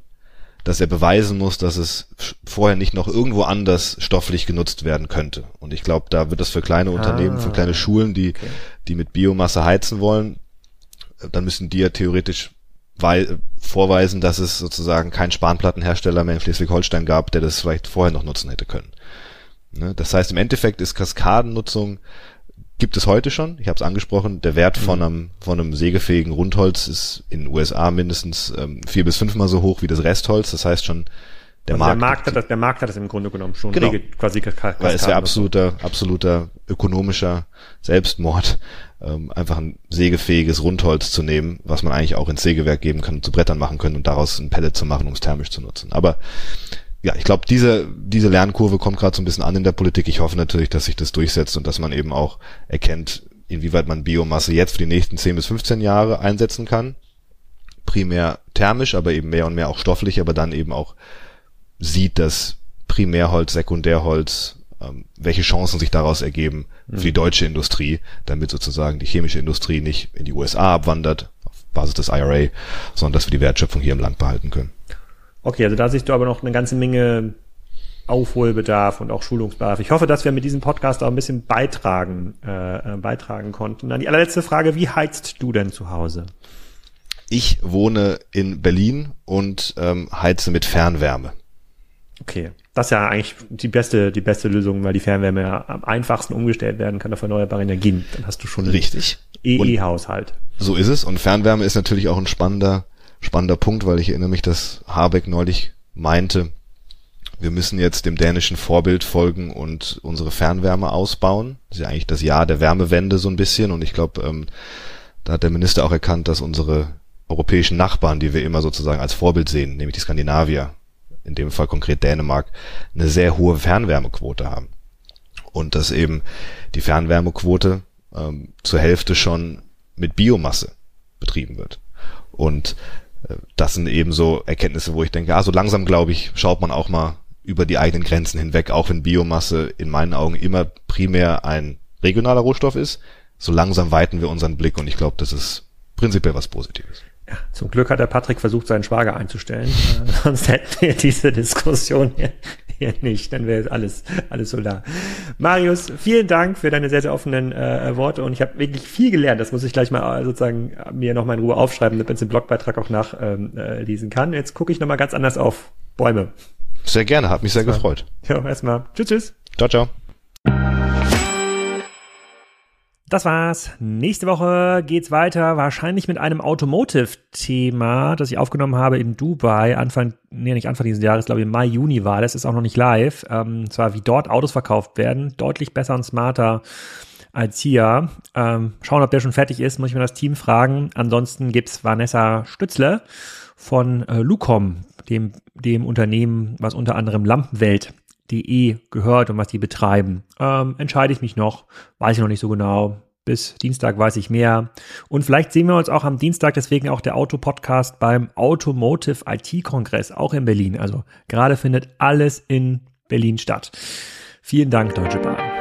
dass er beweisen muss, dass es vorher nicht noch irgendwo anders stofflich genutzt werden könnte. Und ich glaube, da wird es für kleine ah, Unternehmen, für kleine Schulen, die, okay. die mit Biomasse heizen wollen, dann müssen die ja theoretisch vorweisen, dass es sozusagen keinen Spanplattenhersteller mehr in Schleswig-Holstein gab, der das vielleicht vorher noch nutzen hätte können. Ne? Das heißt, im Endeffekt ist Kaskadennutzung gibt es heute schon. Ich habe es angesprochen. Der Wert von mhm. einem von einem sägefähigen Rundholz ist in den USA mindestens ähm, vier bis fünfmal so hoch wie das Restholz. Das heißt schon der, also Markt, der Markt hat das, der Markt hat das im Grunde genommen schon genau. quasi Kaskaden Weil es wäre absoluter absoluter ökonomischer Selbstmord, ähm, einfach ein sägefähiges Rundholz zu nehmen, was man eigentlich auch ins Sägewerk geben kann, zu Brettern machen können und daraus ein Pellet zu machen, um es thermisch zu nutzen. Aber ja, ich glaube, diese, diese Lernkurve kommt gerade so ein bisschen an in der Politik. Ich hoffe natürlich, dass sich das durchsetzt und dass man eben auch erkennt, inwieweit man Biomasse jetzt für die nächsten 10 bis 15 Jahre einsetzen kann. Primär thermisch, aber eben mehr und mehr auch stofflich, aber dann eben auch sieht, dass Primärholz, Sekundärholz, ähm, welche Chancen sich daraus ergeben für die mhm. deutsche Industrie, damit sozusagen die chemische Industrie nicht in die USA abwandert, auf Basis des IRA, sondern dass wir die Wertschöpfung hier im Land behalten können. Okay, also da siehst du aber noch eine ganze Menge Aufholbedarf und auch Schulungsbedarf. Ich hoffe, dass wir mit diesem Podcast auch ein bisschen beitragen, äh, äh, beitragen konnten. Dann die allerletzte Frage, wie heizt du denn zu Hause? Ich wohne in Berlin und ähm, heize mit Fernwärme. Okay, das ist ja eigentlich die beste, die beste Lösung, weil die Fernwärme ja am einfachsten umgestellt werden kann auf erneuerbare Energien. Dann hast du schon richtig EE-Haushalt. So ist es und Fernwärme ist natürlich auch ein spannender spannender Punkt, weil ich erinnere mich, dass Habeck neulich meinte, wir müssen jetzt dem dänischen Vorbild folgen und unsere Fernwärme ausbauen. Das ist ja eigentlich das Jahr der Wärmewende so ein bisschen. Und ich glaube, ähm, da hat der Minister auch erkannt, dass unsere europäischen Nachbarn, die wir immer sozusagen als Vorbild sehen, nämlich die Skandinavier, in dem Fall konkret Dänemark, eine sehr hohe Fernwärmequote haben. Und dass eben die Fernwärmequote ähm, zur Hälfte schon mit Biomasse betrieben wird. Und das sind eben so Erkenntnisse, wo ich denke, ah, so langsam glaube ich, schaut man auch mal über die eigenen Grenzen hinweg, auch wenn Biomasse in meinen Augen immer primär ein regionaler Rohstoff ist. So langsam weiten wir unseren Blick und ich glaube, das ist prinzipiell was Positives. Ja, zum Glück hat der Patrick versucht, seinen Schwager einzustellen. äh, sonst hätten wir diese Diskussion hier, hier nicht. Dann wäre alles, alles so da. Marius, vielen Dank für deine sehr, sehr offenen äh, Worte und ich habe wirklich viel gelernt. Das muss ich gleich mal äh, sozusagen mir nochmal in Ruhe aufschreiben, damit man den Blogbeitrag auch nachlesen ähm, äh, kann. Jetzt gucke ich nochmal ganz anders auf Bäume. Sehr gerne, hat mich sehr gefreut. Ja, erstmal. Tschüss, tschüss. Ciao, ciao. Das war's. Nächste Woche geht's weiter, wahrscheinlich mit einem Automotive-Thema, das ich aufgenommen habe in Dubai, Anfang, nee, nicht Anfang dieses Jahres, glaube ich, im Mai, Juni war das, ist auch noch nicht live. Ähm, zwar wie dort Autos verkauft werden, deutlich besser und smarter als hier. Ähm, schauen, ob der schon fertig ist, muss ich mir das Team fragen. Ansonsten gibt's Vanessa Stützle von äh, Lucom, dem, dem Unternehmen, was unter anderem Lampenwelt de gehört und was die betreiben. Ähm, entscheide ich mich noch, weiß ich noch nicht so genau. Bis Dienstag weiß ich mehr. Und vielleicht sehen wir uns auch am Dienstag, deswegen auch der Auto-Podcast beim Automotive IT-Kongress, auch in Berlin. Also gerade findet alles in Berlin statt. Vielen Dank, Deutsche Bahn.